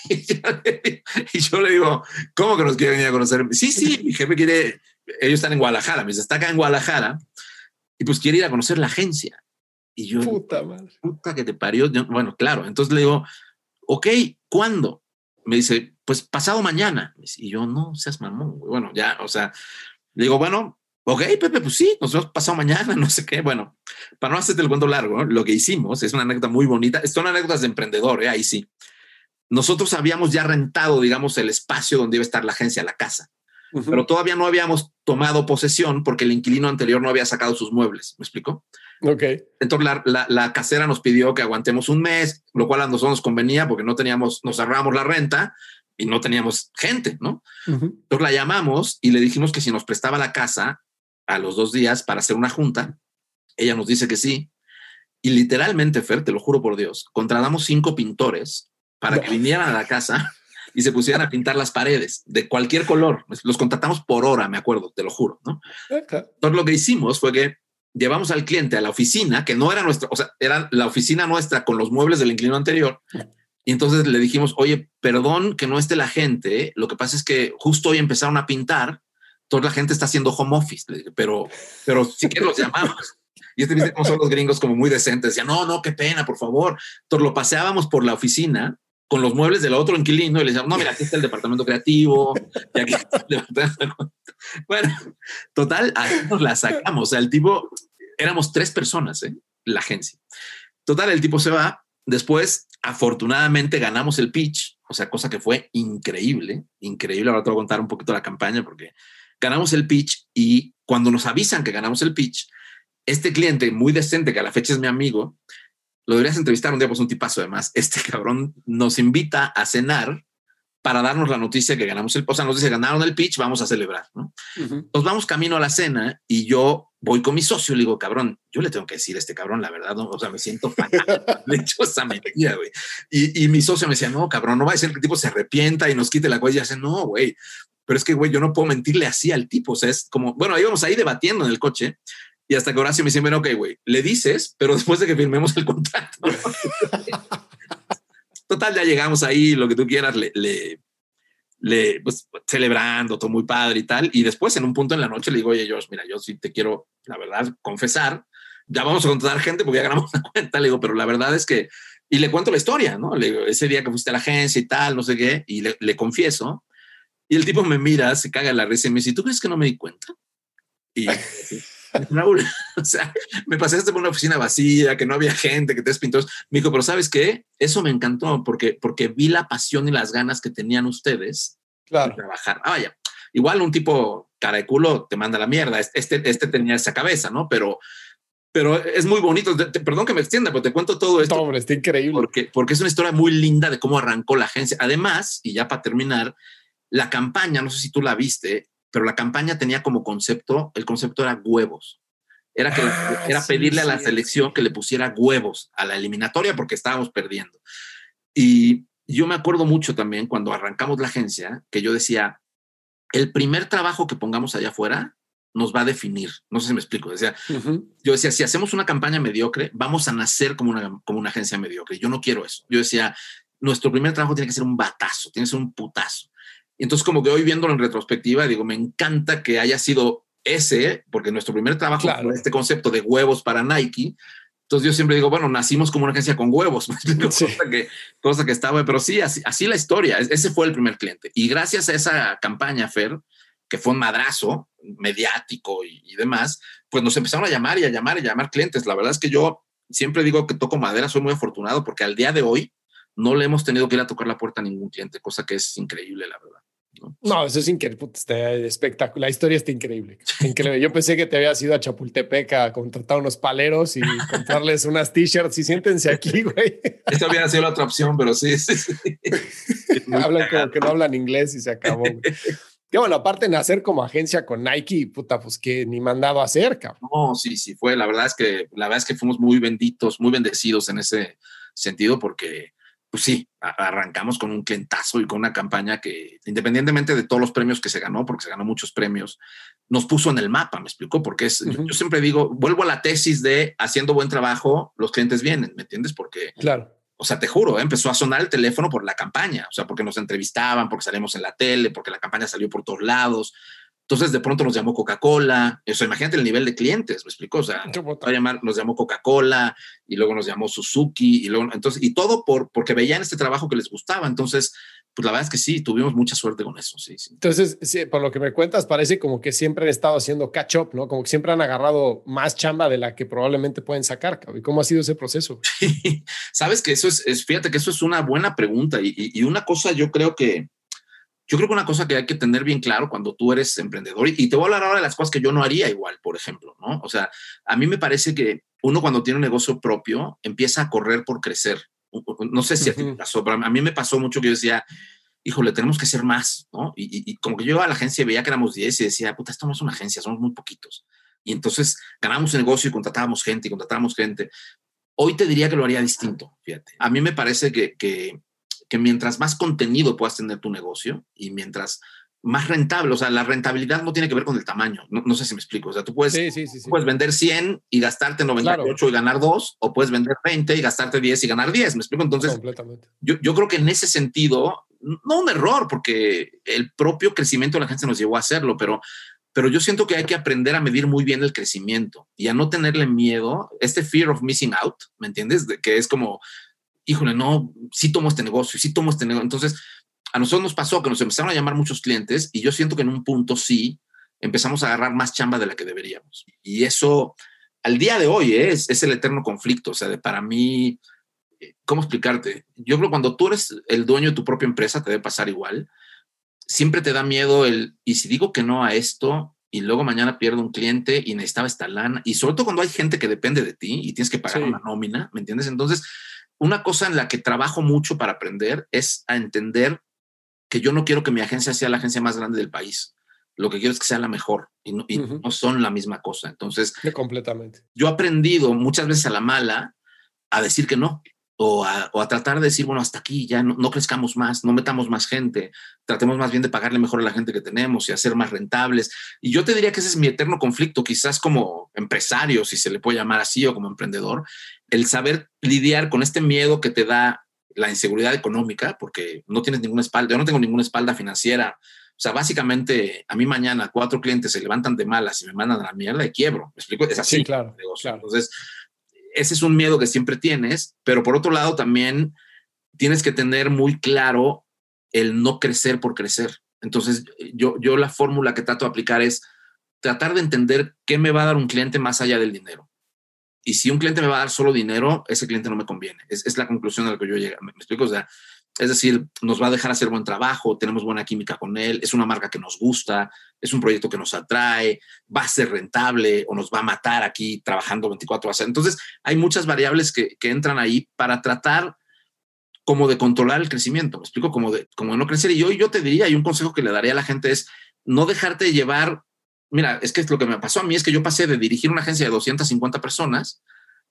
Y yo, le, y yo le digo, ¿cómo que nos quieren ir a conocer? Sí, sí, mi jefe quiere, ellos están en Guadalajara, me dice, está acá en Guadalajara, y pues quiere ir a conocer la agencia. Y yo, Puta madre. puta que te parió. Yo, bueno, claro. Entonces le digo, ok, ¿cuándo? Me dice, pues pasado mañana. Dice, Y yo, no seas mamón. Bueno, ya, o sea, le digo, bueno, ok, Pepe, pues sí, nos vemos pasado mañana, no sé qué. Bueno, para no hacerte el cuento largo, lo que hicimos es una anécdota muy bonita. Son anécdotas de emprendedor, ¿eh? ahí sí. Nosotros habíamos ya rentado, digamos, el espacio donde iba a estar la agencia, la casa, Pero todavía no habíamos tomado posesión porque el inquilino anterior no había sacado sus muebles. ¿Me explico? Ok. Entonces la, la, la casera nos pidió que aguantemos un mes, lo cual a nosotros nos convenía porque no teníamos, nos ahorrábamos la renta y no teníamos gente, ¿no? Ujú. Entonces la llamamos y le dijimos que si nos prestaba la casa a los dos días para hacer una junta Ella nos dice que sí. Y literalmente, Fer, te lo juro por Dios, contratamos cinco pintores para que vinieran a la casa y se pusieran a pintar las paredes de cualquier color. Los contratamos por hora, me acuerdo, te lo juro, ¿no? Entonces lo que hicimos fue que llevamos al cliente a la oficina, que no era nuestra, o sea, era la oficina nuestra con los muebles del inquilino anterior. Y entonces le dijimos, oye, perdón que no esté la gente, lo que pasa es que justo hoy empezaron a pintar, toda la gente está haciendo home office, pero, pero si quieres los llamamos. Y este dice cómo son los gringos como muy decentes. Decía, no, no, qué pena, por favor. Entonces lo paseábamos por la oficina con los muebles del otro inquilino y le decíamos, no, mira, aquí está el departamento creativo. Y aquí bueno, total, ahí nos la sacamos. O sea, el tipo, éramos tres personas, ¿eh? la agencia. Total, el tipo se va. Después, afortunadamente, ganamos el pitch, o sea, cosa que fue increíble, increíble. Ahora te voy a contar un poquito la campaña porque ganamos el pitch y cuando nos avisan que ganamos el pitch, este cliente muy decente, que a la fecha es mi amigo, lo deberías entrevistar un día, pues un tipazo además. Este cabrón nos invita a cenar para darnos la noticia que ganamos el, o sea, nos dice ganaron el pitch, vamos a celebrar, ¿no? Nos vamos camino a la cena y yo voy con mi socio y le digo, cabrón, yo le tengo que decir a este cabrón la verdad, ¿no? o sea, me siento fatal, le hecho esa mentira, güey. Y, y, mi socio me decía, no, cabrón, no va a ser que el tipo se arrepienta y nos quite la cuella y dice, no, güey, pero es que, güey, yo no puedo mentirle así al tipo, o sea, es como, bueno, íbamos ahí debatiendo en el coche y hasta que Horacio me dice, bueno, ok, güey, le dices, pero después de que firmemos el contrato. Total, ya llegamos ahí, lo que tú quieras, le, le, pues, celebrando, todo muy padre y tal. Y después, en un punto en la noche, le digo, oye, Josh, mira, yo sí te quiero, la verdad, confesar. Ya vamos a contratar gente porque ya ganamos la cuenta. Le digo, pero la verdad es que, y le cuento la historia, ¿no? Le digo, ese día que fuiste a la agencia y tal, no sé qué, y le, le confieso. Y el tipo me mira, se caga la risa y me dice, ¿tú crees que no me di cuenta? Y Raúl, o sea, me pasaste por una oficina vacía, que no había gente, que tres pintores. Me dijo, pero ¿sabes qué? Eso me encantó porque, porque vi la pasión y las ganas que tenían ustedes claro. de trabajar. Ah, vaya, igual un tipo cara de culo te manda la mierda. Este, este tenía esa cabeza, ¿no? Pero, pero es muy bonito. perdón que me extienda, pero te cuento todo esto. Hombre, está increíble. Porque, porque es una historia muy linda de cómo arrancó la agencia. Además, y ya para terminar, la campaña, no sé si tú la viste, pero la campaña tenía como concepto, el concepto era huevos. Era, que, ah, era pedirle a la selección que le pusiera huevos a la eliminatoria porque estábamos perdiendo. Y yo me acuerdo mucho también cuando arrancamos la agencia que yo decía, el primer trabajo que pongamos allá afuera nos va a definir. No sé si me explico. Decía, Yo decía, si hacemos una campaña mediocre, vamos a nacer como una, como una agencia mediocre. Yo no quiero eso. Yo decía, nuestro primer trabajo tiene que ser un batazo, tiene que ser un putazo. Y entonces como que hoy viéndolo en retrospectiva, digo, me encanta que haya sido ese, porque nuestro primer trabajo fue este concepto de huevos para Nike. Entonces yo siempre digo, bueno, nacimos como una agencia con huevos, cosa, que, cosa que estaba, pero sí, así, así la historia, ese fue el primer cliente. Y gracias a esa campaña, Fer, que fue un madrazo mediático y, y, demás, pues nos empezaron a llamar y a llamar y a llamar clientes. La verdad es que yo siempre digo que toco madera, soy muy afortunado porque al día de hoy no le hemos tenido que ir a tocar la puerta a ningún cliente, cosa que es increíble, la verdad. ¿No? eso es increíble, está espectacular. La historia está increíble. increíble. Yo pensé que te habías ido a Chapultepec a contratar unos paleros y comprarles unas t-shirts y siéntense aquí, güey. Esta hubiera sido la otra opción, pero sí, sí, sí. hablan como que no hablan inglés y se acabó. Que bueno, aparte de nacer como agencia con Nike, puta, pues que ni mandado a hacer, cabrón. No, sí, sí, fue. La verdad es que, la verdad es que fuimos muy benditos, muy bendecidos en ese sentido porque pues sí, arrancamos con un clientazo y con una campaña que, independientemente de todos los premios que se ganó, porque se ganó muchos premios, nos puso en el mapa, me explicó, porque es, yo, siempre digo, vuelvo a la tesis de haciendo buen trabajo, los clientes vienen, ¿me entiendes? Porque, claro. O sea, te juro, ¿eh? empezó a sonar el teléfono por la campaña, o sea, porque nos entrevistaban, porque salimos en la tele, porque la campaña salió por todos lados. Entonces, de pronto nos llamó Coca-Cola. Eso, imagínate el nivel de clientes, me explicó. O sea, llamar, nos llamó Coca-Cola y luego nos llamó Suzuki y luego, entonces, y todo por, porque veían este trabajo que les gustaba. Entonces, pues la verdad es que sí, tuvimos mucha suerte con eso. Sí, sí. Entonces, sí, por lo que me cuentas, parece como que siempre han estado haciendo catch up, ¿no? Como que siempre han agarrado más chamba de la que probablemente pueden sacar. ¿Y cómo ha sido ese proceso? Sabes que eso es, fíjate que eso es una buena pregunta y, y una cosa yo creo que yo creo que una cosa que hay que tener bien claro cuando tú eres emprendedor, y te voy a hablar ahora de las cosas que yo no haría igual, por ejemplo, ¿no? O sea, a mí me parece que uno cuando tiene un negocio propio empieza a correr por crecer. No sé si a ti pasó, pero a mí me pasó mucho que yo decía, híjole, tenemos que ser más, ¿no? Y, como que yo a la agencia veía que éramos 10 y decía, puta, esto no es una agencia, somos muy poquitos. y entonces ganamos un negocio y contratábamos gente y contratábamos gente. Hoy te diría que lo haría distinto, fíjate. A mí me parece que, que, que mientras más contenido puedas tener tu negocio y mientras más rentable, o sea, la rentabilidad no tiene que ver con el tamaño, no, sé si me explico, o sea, tú puedes, puedes vender 100 y gastarte 98 y ganar 2, o puedes vender 20 y gastarte 10 y ganar 10, me explico, entonces yo, yo creo que en ese sentido, no un error, porque el propio crecimiento de la gente nos llevó a hacerlo, pero, pero yo siento que hay que aprender a medir muy bien el crecimiento y a no tenerle miedo, este fear of missing out, ¿me entiendes? De que es como, híjole, no, sí tomo este negocio, sí tomo este negocio, entonces a nosotros nos pasó que nos empezaron a llamar muchos clientes y yo siento que en un punto sí empezamos a agarrar más chamba de la que deberíamos. Y eso, al día de hoy, ¿eh? es, es el eterno conflicto. O sea, de para mí, eh, ¿cómo explicarte? Yo creo que cuando tú eres el dueño de tu propia empresa, te debe pasar igual. Siempre te da miedo el, y si digo que no a esto, y luego mañana pierdo un cliente y necesitaba esta lana, y sobre todo cuando hay gente que depende de ti y tienes que pagar una nómina, ¿me entiendes? Entonces, una cosa en la que trabajo mucho para aprender es a entender que yo no quiero que mi agencia sea la agencia más grande del país. Lo que quiero es que sea la mejor y no, son la misma cosa. Entonces, completamente. Yo he aprendido muchas veces a la mala a decir que no o a, tratar de decir, bueno, hasta aquí ya no, crezcamos más, no metamos más gente, tratemos más bien de pagarle mejor a la gente que tenemos y hacer más rentables. Y yo te diría que ese es mi eterno conflicto, quizás como empresario, si se le puede llamar así, o como emprendedor, el saber lidiar con este miedo que te da la inseguridad económica, porque no tienes ninguna espalda, yo no tengo ninguna espalda financiera. O sea, básicamente, a mí mañana cuatro clientes se levantan de malas y me mandan a la mierda y quiebro. ¿Me explico? Es así. claro, Entonces, ese es un miedo que siempre tienes, pero por otro lado también tienes que tener muy claro el no crecer por crecer. Entonces, yo, yo la fórmula que trato de aplicar es tratar de entender qué me va a dar un cliente más allá del dinero. Y si un cliente me va a dar solo dinero, ese cliente no me conviene. Es, la conclusión a la que yo llegué. ¿Me, explico? O sea, es decir, nos va a dejar hacer buen trabajo, tenemos buena química con él, es una marca que nos gusta, es un proyecto que nos atrae, va a ser rentable o nos va a matar aquí trabajando 24 horas. Entonces, hay muchas variables que, que entran ahí para tratar como de controlar el crecimiento. Me explico, como de, como no crecer. Y yo, yo te diría, y un consejo que le daría a la gente es no dejarte llevar mira, es que lo que me pasó a mí es que yo pasé de dirigir una agencia de 250 personas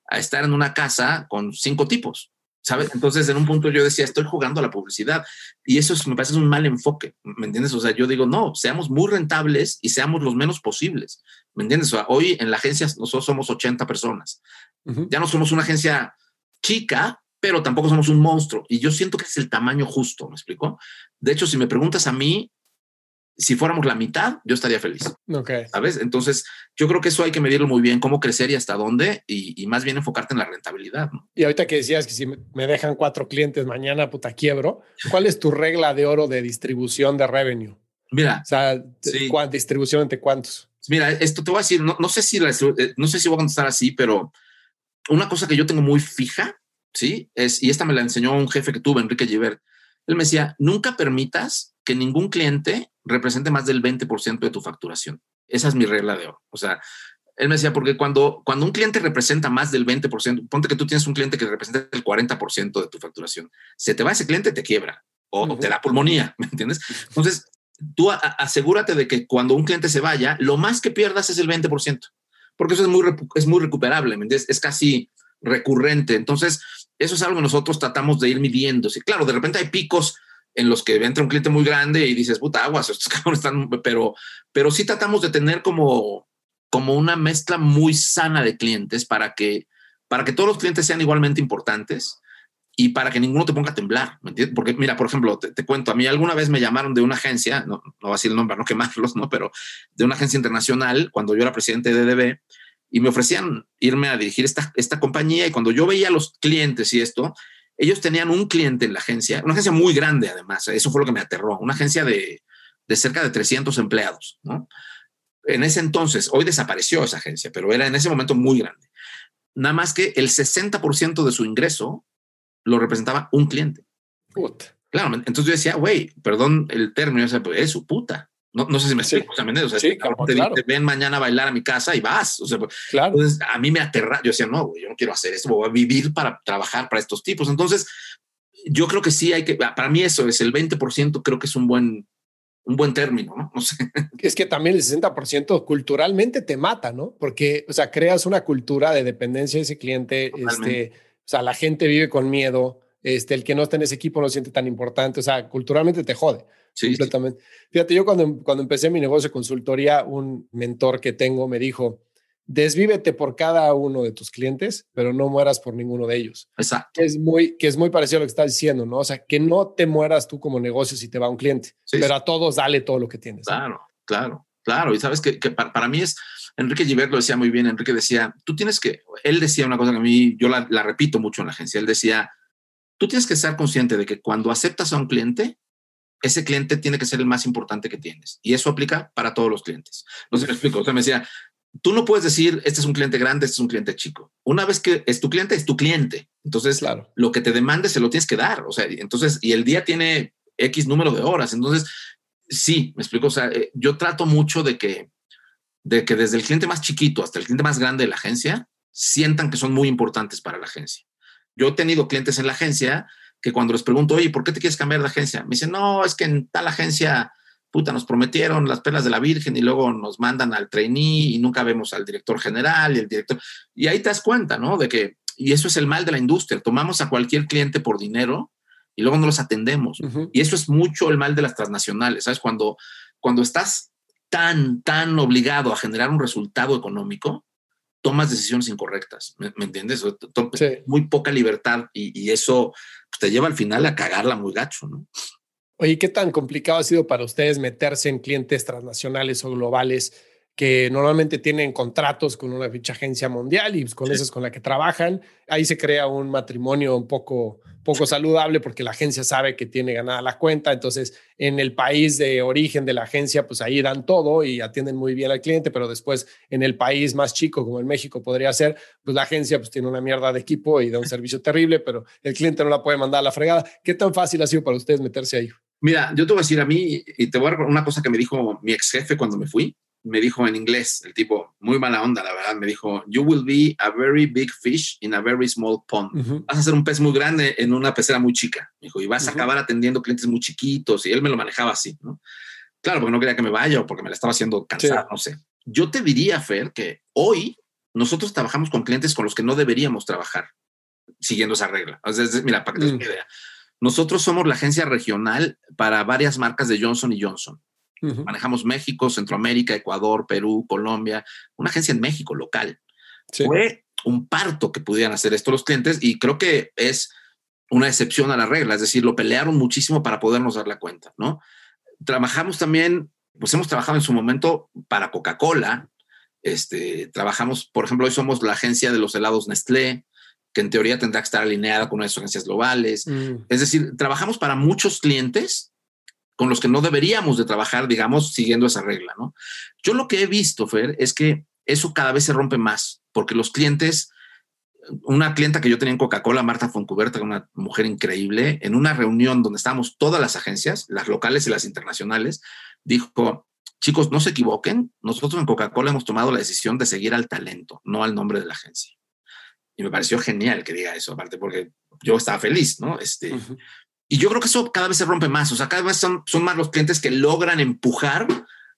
a estar en una casa con cinco tipos, ¿sabes? Entonces, en un punto yo decía, estoy jugando a la publicidad y eso me parece un mal enfoque, ¿me entiendes? O sea, yo digo, no, seamos muy rentables y seamos los menos posibles, ¿me entiendes? O sea, hoy en la agencia nosotros somos 80 personas, ya no somos una agencia chica, pero tampoco somos un monstruo. Y yo siento que es el tamaño justo, ¿me explico? De hecho, si me preguntas a mí, si fuéramos la mitad, yo estaría feliz. Ok. ¿Sabes? Entonces, yo creo que eso hay que medirlo muy bien, cómo crecer y hasta dónde, y, más bien enfocarte en la rentabilidad. Y ahorita que decías que si me dejan cuatro clientes mañana, puta quiebro, ¿cuál es tu regla de oro de distribución de revenue? Mira, o sea, distribución entre cuántos? Mira, esto te voy a decir, no, no sé si eh, no sé si voy a contestar así, pero una cosa que yo tengo muy fija, sí, es y esta me la enseñó un jefe que tuve, Enrique Giver. Él me decía, nunca permitas que ningún cliente represente más del 20% de tu facturación. Esa es mi regla de oro. O sea, él me decía, porque cuando, cuando un cliente representa más del 20%, ponte que tú tienes un cliente que representa el 40% de tu facturación, se te va ese cliente, te quiebra o te da pulmonía, ¿me entiendes? Entonces, tú asegúrate de que cuando un cliente se vaya, lo más que pierdas es el 20%, porque eso es muy, es muy recuperable, ¿me entiendes? Es casi recurrente. Entonces, eso es algo que nosotros tratamos de ir midiendo. Sí, claro, de repente hay picos en los que entra un cliente muy grande y dices, puta aguas, estos cabrones están, pero, pero sí tratamos de tener como, como una mezcla muy sana de clientes para que, para que todos los clientes sean igualmente importantes y para que ninguno te ponga a temblar. Porque mira, por ejemplo, te, cuento, a mí alguna vez me llamaron de una agencia, no, no voy a decir el nombre, no quemarlos, ¿no? Pero de una agencia internacional, cuando yo era presidente de DDB, y me ofrecían irme a dirigir esta, esta compañía, y cuando yo veía a los clientes y esto, ellos tenían un cliente en la agencia, una agencia muy grande además, eso fue lo que me aterró, una agencia de, cerca de 300 empleados. En ese entonces, hoy desapareció esa agencia, pero era en ese momento muy grande. Nada más que el 60% de su ingreso lo representaba un cliente. Claro, entonces yo decía, güey, perdón el término, es su puta. No, no sé si me explico, sea, o sea sí, claro, te, ven mañana a bailar a mi casa y vas. O sea, claro. Entonces, a mí me aterra. Yo decía, no, yo no quiero hacer esto, voy a vivir para trabajar para estos tipos. Entonces, yo creo que sí hay que, para mí eso es el 20%, creo que es un buen, un buen término, ¿no? No sé. Es que también el 60% culturalmente te mata, ¿no? Porque, o sea, creas una cultura de dependencia de ese cliente, este, o sea, la gente vive con miedo, este, el que no esté en ese equipo no siente tan importante, o sea, culturalmente te jode. Sí, completamente. Fíjate, yo cuando, cuando empecé mi negocio de consultoría, un mentor que tengo me dijo, desvívete por cada uno de tus clientes, pero no mueras por ninguno de ellos. Exacto. Que es muy, que es muy parecido a lo que estás diciendo, ¿no? O sea, que no te mueras tú como negocio si te va un cliente, pero a todos dale todo lo que tienes. Claro, claro, claro. Y sabes que, que para, mí es, Enrique Givert lo decía muy bien, Enrique decía, tú tienes que, él decía una cosa que a mí, yo la, la repito mucho en la agencia, él decía, tú tienes que estar consciente de que cuando aceptas a un cliente, ese cliente tiene que ser el más importante que tienes. Y eso aplica para todos los clientes. No sé si me explico. O sea, me decía, tú no puedes decir, este es un cliente grande, este es un cliente chico. Una vez que es tu cliente, es tu cliente. Entonces, claro. lo que te demande se lo tienes que dar. O sea, entonces, y el día tiene X número de horas. Entonces, sí, me explico. O sea, eh, yo trato mucho de que, de que desde el cliente más chiquito hasta el cliente más grande de la agencia sientan que son muy importantes para la agencia. Yo he tenido clientes en la agencia que cuando les pregunto, oye, ¿por qué te quieres cambiar de agencia? Me dicen, no, es que en tal agencia puta, nos prometieron las perlas de la Virgen y luego nos mandan al trainee y nunca vemos al director general y el director. Y ahí te das cuenta, ¿no? De que, y eso es el mal de la industria, tomamos a cualquier cliente por dinero y luego no los atendemos. Y eso es mucho el mal de las transnacionales, ¿sabes? Cuando, cuando estás tan, tan obligado a generar un resultado económico, tomas decisiones incorrectas, ¿me, entiendes? Muy poca libertad y, y eso pues, te lleva al final a cagarla muy gacho, ¿no? Oye, ¿qué tan complicado ha sido para ustedes meterse en clientes transnacionales o globales que normalmente tienen contratos con una ficha agencia mundial y pues, con esas con la que trabajan? Ahí se crea un matrimonio un poco, poco saludable porque la agencia sabe que tiene ganada la cuenta. Entonces, en el país de origen de la agencia, pues ahí dan todo y atienden muy bien al cliente, pero después en el país más chico, como en México podría ser, pues la agencia pues tiene una mierda de equipo y da un servicio terrible, pero el cliente no la puede mandar a la fregada. ¿Qué tan fácil ha sido para ustedes meterse ahí? Mira, yo te voy a decir a mí, y te voy a una cosa que me dijo mi ex jefe cuando me fui. Me dijo en inglés, el tipo, muy mala onda, la verdad. Me dijo, You will be a very big fish in a very small pond. Vas a ser un pez muy grande en una pecera muy chica. Me dijo, y vas a acabar atendiendo clientes muy chiquitos. Y él me lo manejaba así, ¿no? Claro, porque no quería que me vaya o porque me la estaba haciendo cansar, no sé. Yo te diría, Fer, que hoy nosotros trabajamos con clientes con los que no deberíamos trabajar siguiendo esa regla. O sea, mira, para que te des mm. una idea nosotros somos la agencia regional para varias marcas de Johnson y Johnson. Manejamos México, Centroamérica, Ecuador, Perú, Colombia, una agencia en México local. Fue un parto que pudieran hacer esto los clientes y creo que es una excepción a la regla, es decir, lo pelearon muchísimo para podernos dar la cuenta, ¿no? Trabajamos también, pues hemos trabajado en su momento para Coca-Cola, este, trabajamos, por ejemplo, hoy somos la agencia de los helados Nestlé, que en teoría tendrá que estar alineada con unas agencias globales. Mm. Es decir, trabajamos para muchos clientes con los que no deberíamos de trabajar, digamos, siguiendo esa regla, ¿no? Yo lo que he visto, Fer, es que eso cada vez se rompe más, porque los clientes, una clienta que yo tenía en Coca-Cola, Marta Foncuberta, una mujer increíble, en una reunión donde estábamos todas las agencias, las locales y las internacionales, dijo, chicos, no se equivoquen, nosotros en Coca-Cola hemos tomado la decisión de seguir al talento, no al nombre de la agencia. Y me pareció genial que diga eso, aparte porque yo estaba feliz, ¿no? Este, Y yo creo que eso cada vez se rompe más, o sea, cada vez son, son más los clientes que logran empujar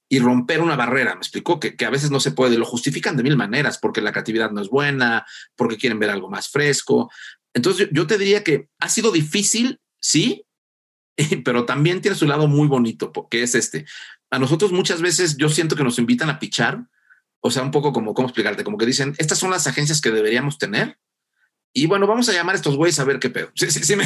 y romper una barrera. Me explicó que, que, a veces no se puede, lo justifican de mil maneras, porque la creatividad no es buena, porque quieren ver algo más fresco. Entonces yo, te diría que ha sido difícil, sí, pero también tiene su lado muy bonito, porque es este. A nosotros muchas veces yo siento que nos invitan a pichar o sea, un poco como, ¿cómo explicarte? Como que dicen, estas son las agencias que deberíamos tener. Y bueno, vamos a llamar a estos güeyes a ver qué pedo. Sí, sí, sí, me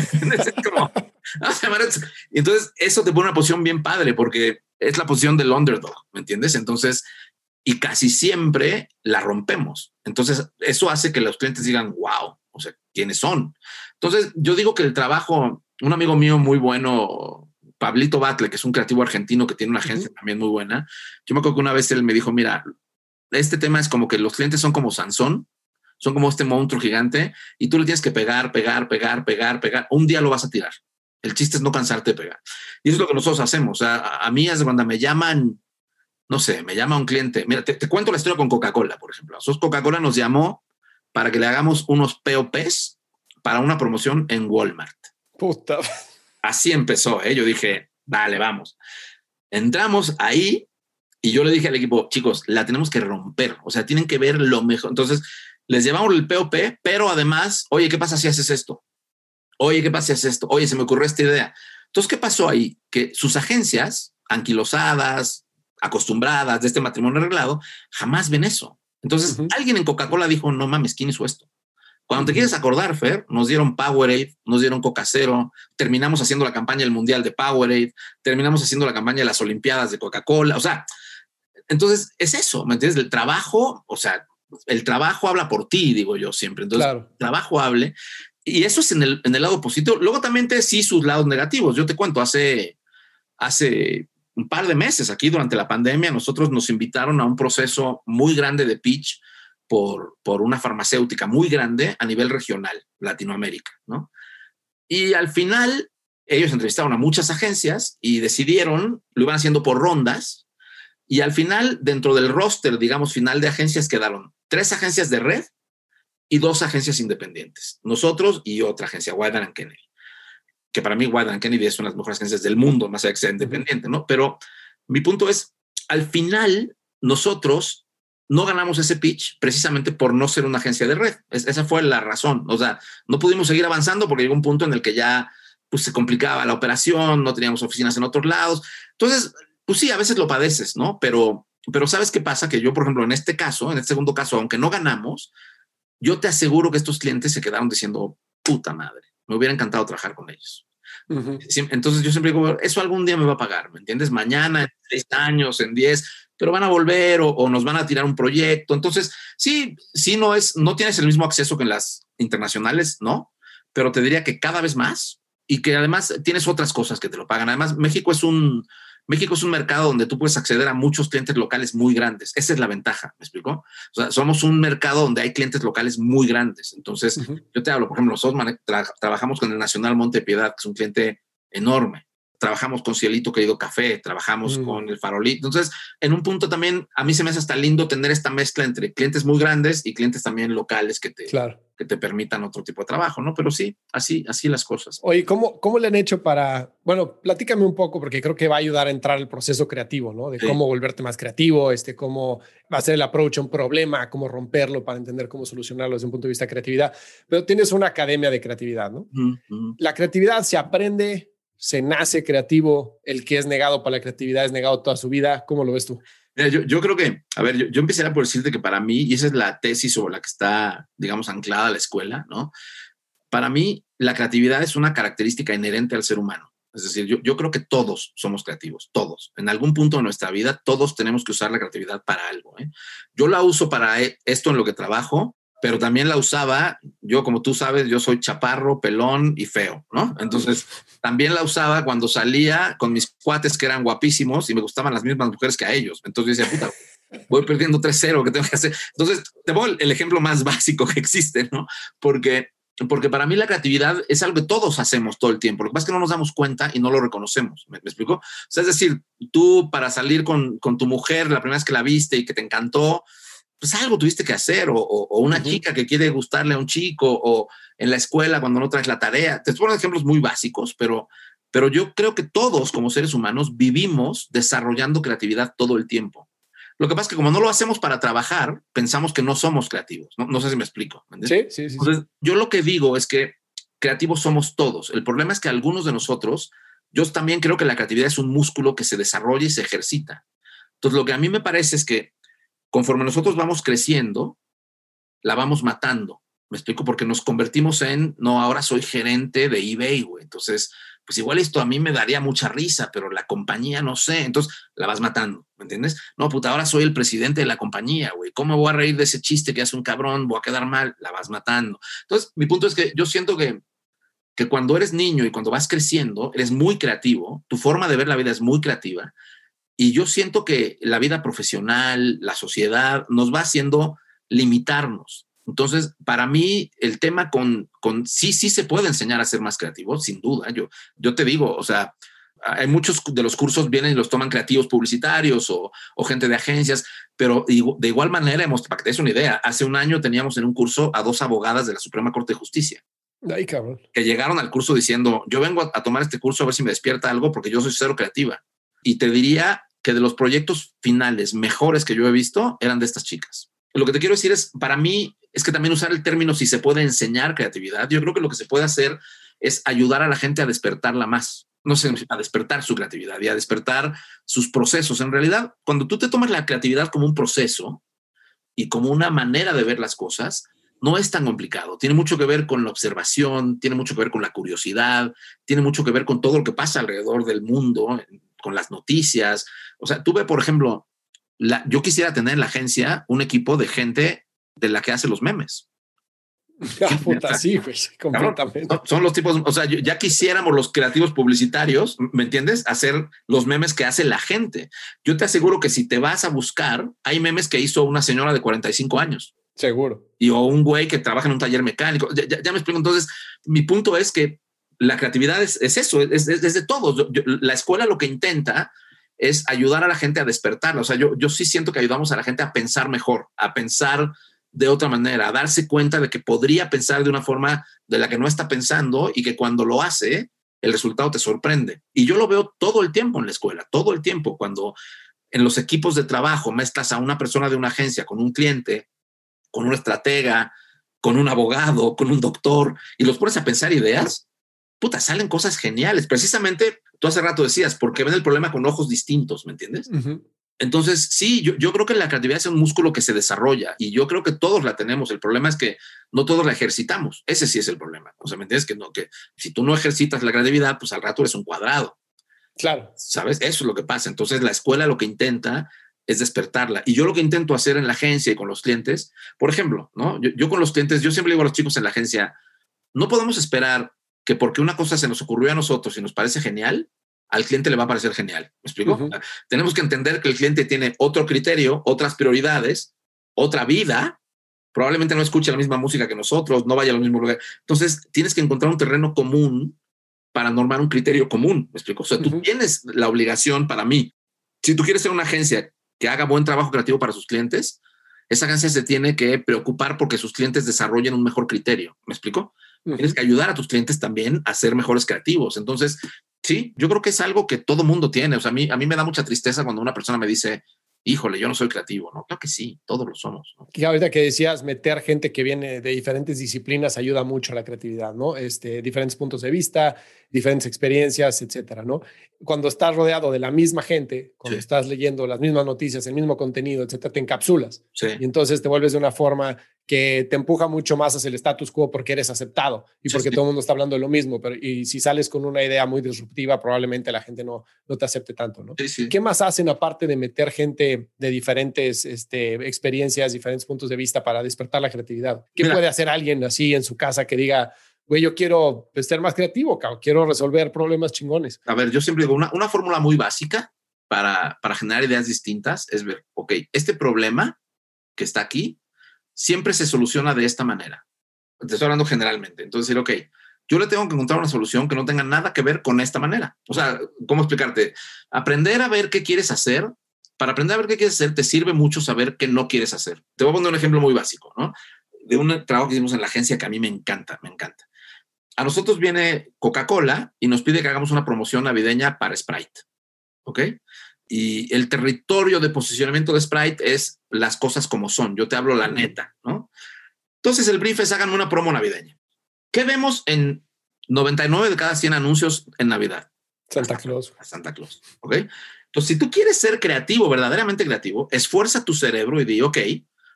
como, vamos a llamar a Y entonces eso te pone una posición bien padre porque es la posición del underdog, ¿me entiendes? Entonces, y casi siempre la rompemos. Entonces, eso hace que los clientes digan, wow, o sea, ¿quiénes son? Entonces, yo digo que el trabajo, un amigo mío muy bueno, Pablito Batle, que es un creativo argentino que tiene una agencia también muy buena, yo me acuerdo que una vez él me dijo, mira, este tema es como que los clientes son como Sansón, son como este monstruo gigante y tú le tienes que pegar, pegar, pegar, pegar, pegar. Un día lo vas a tirar. El chiste es no cansarte de pegar. Y eso es lo que nosotros hacemos. a, mí es cuando me llaman, no sé, me llama un cliente. Mira, te, cuento la historia con Coca-Cola, por ejemplo. Coca-Cola nos llamó para que le hagamos unos POPs para una promoción en Walmart. Puta. Así empezó, ¿eh? Yo dije, vale, vamos. Entramos ahí y yo le dije al equipo, chicos, la tenemos que romper, o sea, tienen que ver lo mejor. Entonces, les llevamos el POP, pero además, oye, ¿qué pasa si haces esto? Oye, ¿qué pasa si haces esto? Oye, se me ocurrió esta idea. Entonces, ¿qué pasó ahí? Que sus agencias, anquilosadas, acostumbradas de este matrimonio arreglado, jamás ven eso. Entonces, alguien en Coca-Cola dijo, no mames, ¿quién hizo esto? Cuando te quieres acordar, Fer, nos dieron Powerade, nos dieron Coca Cero, terminamos haciendo la campaña del Mundial de Powerade, terminamos haciendo la campaña de las Olimpiadas de Coca-Cola, o sea, entonces es eso, ¿me entiendes? El trabajo, o sea, el trabajo habla por ti, digo yo siempre. Entonces, el trabajo hable. Y eso es en el, en el lado positivo. Luego también te sí sus lados negativos. Yo te cuento, hace, hace un par de meses aquí durante la pandemia, nosotros nos invitaron a un proceso muy grande de pitch por, por una farmacéutica muy grande a nivel regional, Latinoamérica, ¿no? Y al final, ellos entrevistaron a muchas agencias y decidieron, lo iban haciendo por rondas, y al final, dentro del roster, digamos, final de agencias, quedaron tres agencias de red y dos agencias independientes. Nosotros y otra agencia, Wider Kennedy. Que para mí Wider Kennedy es una de las mejores agencias del mundo, más allá que sea independiente, ¿no? Pero mi punto es, al final, nosotros no ganamos ese pitch precisamente por no ser una agencia de red. esa fue la razón. O sea, no pudimos seguir avanzando porque llegó un punto en el que ya pues, se complicaba la operación, no teníamos oficinas en otros lados. Entonces, pues sí, a veces lo padeces, ¿no? Pero, pero ¿sabes qué pasa? Que yo, por ejemplo, en este caso, en este segundo caso, aunque no ganamos, yo te aseguro que estos clientes se quedaron diciendo, puta madre, me hubiera encantado trabajar con ellos. Entonces yo siempre digo, eso algún día me va a pagar, ¿me entiendes? Mañana, en seis años, en diez, pero van a volver o, o, nos van a tirar un proyecto. Entonces, sí, sí, no es, no tienes el mismo acceso que en las internacionales, ¿no? Pero te diría que cada vez más y que además tienes otras cosas que te lo pagan. Además, México es un, México es un mercado donde tú puedes acceder a muchos clientes locales muy grandes. Esa es la ventaja, ¿me explico? O sea, somos un mercado donde hay clientes locales muy grandes. Entonces, yo te hablo, por ejemplo, nosotros trabajamos con el Nacional Monte Piedad, que es un cliente enorme trabajamos con Cielito Querido Café, trabajamos mm. con el Farolito. Entonces, en un punto también a mí se me hace hasta lindo tener esta mezcla entre clientes muy grandes y clientes también locales que te, que te permitan otro tipo de trabajo, ¿no? Pero sí, así, así las cosas. Oye, ¿cómo, ¿cómo le han hecho para, bueno, platícame un poco porque creo que va a ayudar a entrar al proceso creativo, ¿no? De cómo volverte más creativo, este, cómo va a ser el approach a un problema, cómo romperlo para entender cómo solucionarlo desde un punto de vista de creatividad. Pero tienes una academia de creatividad, ¿no? La creatividad se aprende se nace creativo, el que es negado para la creatividad es negado toda su vida. ¿Cómo lo ves tú? yo, creo que, a ver, yo, yo empezaría por decirte que para mí, y esa es la tesis sobre la que está, digamos, anclada la escuela, ¿no? Para mí, la creatividad es una característica inherente al ser humano. Es decir, yo, yo creo que todos somos creativos, todos. En algún punto de nuestra vida, todos tenemos que usar la creatividad para algo. ¿eh? Yo la uso para e, esto en lo que trabajo, pero también la usaba, yo como tú sabes, yo soy chaparro, pelón y feo, ¿no? Entonces, también la usaba cuando salía con mis cuates que eran guapísimos y me gustaban las mismas mujeres que a ellos. Entonces yo decía, puta, voy perdiendo 3-0, ¿qué tengo que hacer? Entonces, te pongo el ejemplo más básico que existe, ¿no? Porque, porque para mí la creatividad es algo que todos hacemos todo el tiempo. Lo que pasa es que no nos damos cuenta y no lo reconocemos. ¿Me, explico? O sea, es decir, tú para salir con, con tu mujer la primera vez que la viste y que te encantó, pues algo tuviste que hacer, o, una chica que quiere gustarle a un chico, o en la escuela cuando no traes la tarea. Te pongo ejemplos muy básicos, pero, pero yo creo que todos como seres humanos vivimos desarrollando creatividad todo el tiempo. Lo que pasa es que como no lo hacemos para trabajar, pensamos que no somos creativos. No, sé si me explico. Sí, sí, sí. Entonces, yo lo que digo es que creativos somos todos. El problema es que algunos de nosotros, yo también creo que la creatividad es un músculo que se desarrolla y se ejercita. Entonces, lo que a mí me parece es que conforme nosotros vamos creciendo, la vamos matando. Me explico porque nos convertimos en, no, ahora soy gerente de eBay, güey. Entonces, pues igual esto a mí me daría mucha risa, pero la compañía no sé. Entonces, la vas matando, ¿me entiendes? No, puta, ahora soy el presidente de la compañía, güey. ¿Cómo voy a reír de ese chiste que hace un cabrón? Voy a quedar mal, la vas matando. Entonces, mi punto es que yo siento que, que cuando eres niño y cuando vas creciendo, eres muy creativo, tu forma de ver la vida es muy creativa y yo siento que la vida profesional, la sociedad, nos va haciendo limitarnos. Entonces, para mí, el tema con, con sí, sí se puede enseñar a ser más creativo, sin duda. Yo, yo te digo, o sea, hay muchos de los cursos vienen y los toman creativos publicitarios o, o gente de agencias, pero de igual manera, hemos, para que te des una idea, hace un año teníamos en un curso a dos abogadas de la Suprema Corte de Justicia. Ay, cabrón. Que llegaron al curso diciendo, yo vengo a, a tomar este curso a ver si me despierta algo porque yo soy cero creativa. Y te diría que de los proyectos finales mejores que yo he visto eran de estas chicas. Lo que te quiero decir es, para mí, es que también usar el término si se puede enseñar creatividad, yo creo que lo que se puede hacer es ayudar a la gente a despertarla más, no sé, a despertar su creatividad y a despertar sus procesos. En realidad, cuando tú te tomas la creatividad como un proceso y como una manera de ver las cosas, no es tan complicado. Tiene mucho que ver con la observación, tiene mucho que ver con la curiosidad, tiene mucho que ver con todo lo que pasa alrededor del mundo, con las noticias. O sea, tuve, por ejemplo, la, yo quisiera tener en la agencia un equipo de gente de la que hace los memes. sí, completamente. Son los tipos, o sea, ya quisiéramos los creativos publicitarios, ¿me entiendes? Hacer los memes que hace la gente. Yo te aseguro que si te vas a buscar, hay memes que hizo una señora de 45 años. Seguro. Y o un güey que trabaja en un taller mecánico. Ya, me explico. Entonces, mi punto es que la creatividad es, eso, es, de todos. la escuela lo que intenta es ayudar a la gente a despertarla. O sea, yo, yo sí siento que ayudamos a la gente a pensar mejor, a pensar de otra manera, a darse cuenta de que podría pensar de una forma de la que no está pensando y que cuando lo hace, el resultado te sorprende. Y yo lo veo todo el tiempo en la escuela, todo el tiempo, cuando en los equipos de trabajo mezclas a una persona de una agencia con un cliente, con un estratega, con un abogado, con un doctor, y los pones a pensar ideas, puta, salen cosas geniales. Precisamente, tú hace rato decías, porque ven el problema con ojos distintos, ¿me entiendes? Entonces, sí, yo, creo que la creatividad es un músculo que se desarrolla y yo creo que todos la tenemos. El problema es que no todos la ejercitamos. Ese sí es el problema. O sea, ¿me entiendes? Que, no, que si tú no ejercitas la creatividad, pues al rato eres un cuadrado. Claro. ¿Sabes? Eso es lo que pasa. Entonces, la escuela lo que intenta es despertarla. Y yo lo que intento hacer en la agencia y con los clientes, por ejemplo, ¿no? Yo, yo con los clientes, yo siempre digo a los chicos en la agencia, no podemos esperar que porque una cosa se nos ocurrió a nosotros y nos parece genial, al cliente le va a parecer genial. ¿Me explico? Tenemos que entender que el cliente tiene otro criterio, otras prioridades, otra vida. Probablemente no escuche la misma música que nosotros, no vaya al mismo lugar. Entonces, tienes que encontrar un terreno común para normar un criterio común. ¿Me explico? O sea, tú tienes la obligación para mí. Si tú quieres ser una agencia que haga buen trabajo creativo para sus clientes, esa agencia se tiene que preocupar porque sus clientes desarrollen un mejor criterio. ¿Me explico? Tienes que ayudar a tus clientes también a ser mejores creativos. Entonces, Sí, yo creo que es algo que todo mundo tiene. O sea, a mí, a mí me da mucha tristeza cuando una persona me dice, híjole, yo no soy creativo, ¿no? Claro que sí, todos lo somos. Y ahorita que decías, meter gente que viene de diferentes disciplinas ayuda mucho a la creatividad, ¿no? Este, diferentes puntos de vista, diferentes experiencias, etcétera, ¿no? Cuando estás rodeado de la misma gente, cuando estás leyendo las mismas noticias, el mismo contenido, etcétera, te encapsulas. Sí. Y entonces te vuelves de una forma que te empuja mucho más hacia el status quo porque eres aceptado y porque todo el mundo está hablando de lo mismo. Pero, y si sales con una idea muy disruptiva, probablemente la gente no, no te acepte tanto, ¿no? ¿Qué más hacen aparte de meter gente de diferentes este, experiencias, diferentes puntos de vista para despertar la creatividad? ¿Qué puede hacer alguien así en su casa que diga, güey, yo quiero pues, ser más creativo, quiero resolver problemas chingones? A ver, yo siempre digo, una, una fórmula muy básica para, para generar ideas distintas es ver, ok, este problema que está aquí, siempre se soluciona de esta manera. Te estoy hablando generalmente. Entonces, decir, ok, yo le tengo que encontrar una solución que no tenga nada que ver con esta manera. O sea, ¿cómo explicarte? Aprender a ver qué quieres hacer. Para aprender a ver qué quieres hacer, te sirve mucho saber qué no quieres hacer. Te voy a poner un ejemplo muy básico, ¿no? De un trabajo que hicimos en la agencia que a mí me encanta, me encanta. A nosotros viene Coca-Cola y nos pide que hagamos una promoción navideña para Sprite. ¿Ok? y el territorio de posicionamiento de Sprite es las cosas como son. Yo te hablo la neta, ¿no? Entonces el brief es hagan una promo navideña. ¿Qué vemos en 99 de cada 100 anuncios en Navidad? Santa Claus. Santa Claus, ¿ok? Entonces, si tú quieres ser creativo, verdaderamente creativo, esfuerza tu cerebro y di, ok,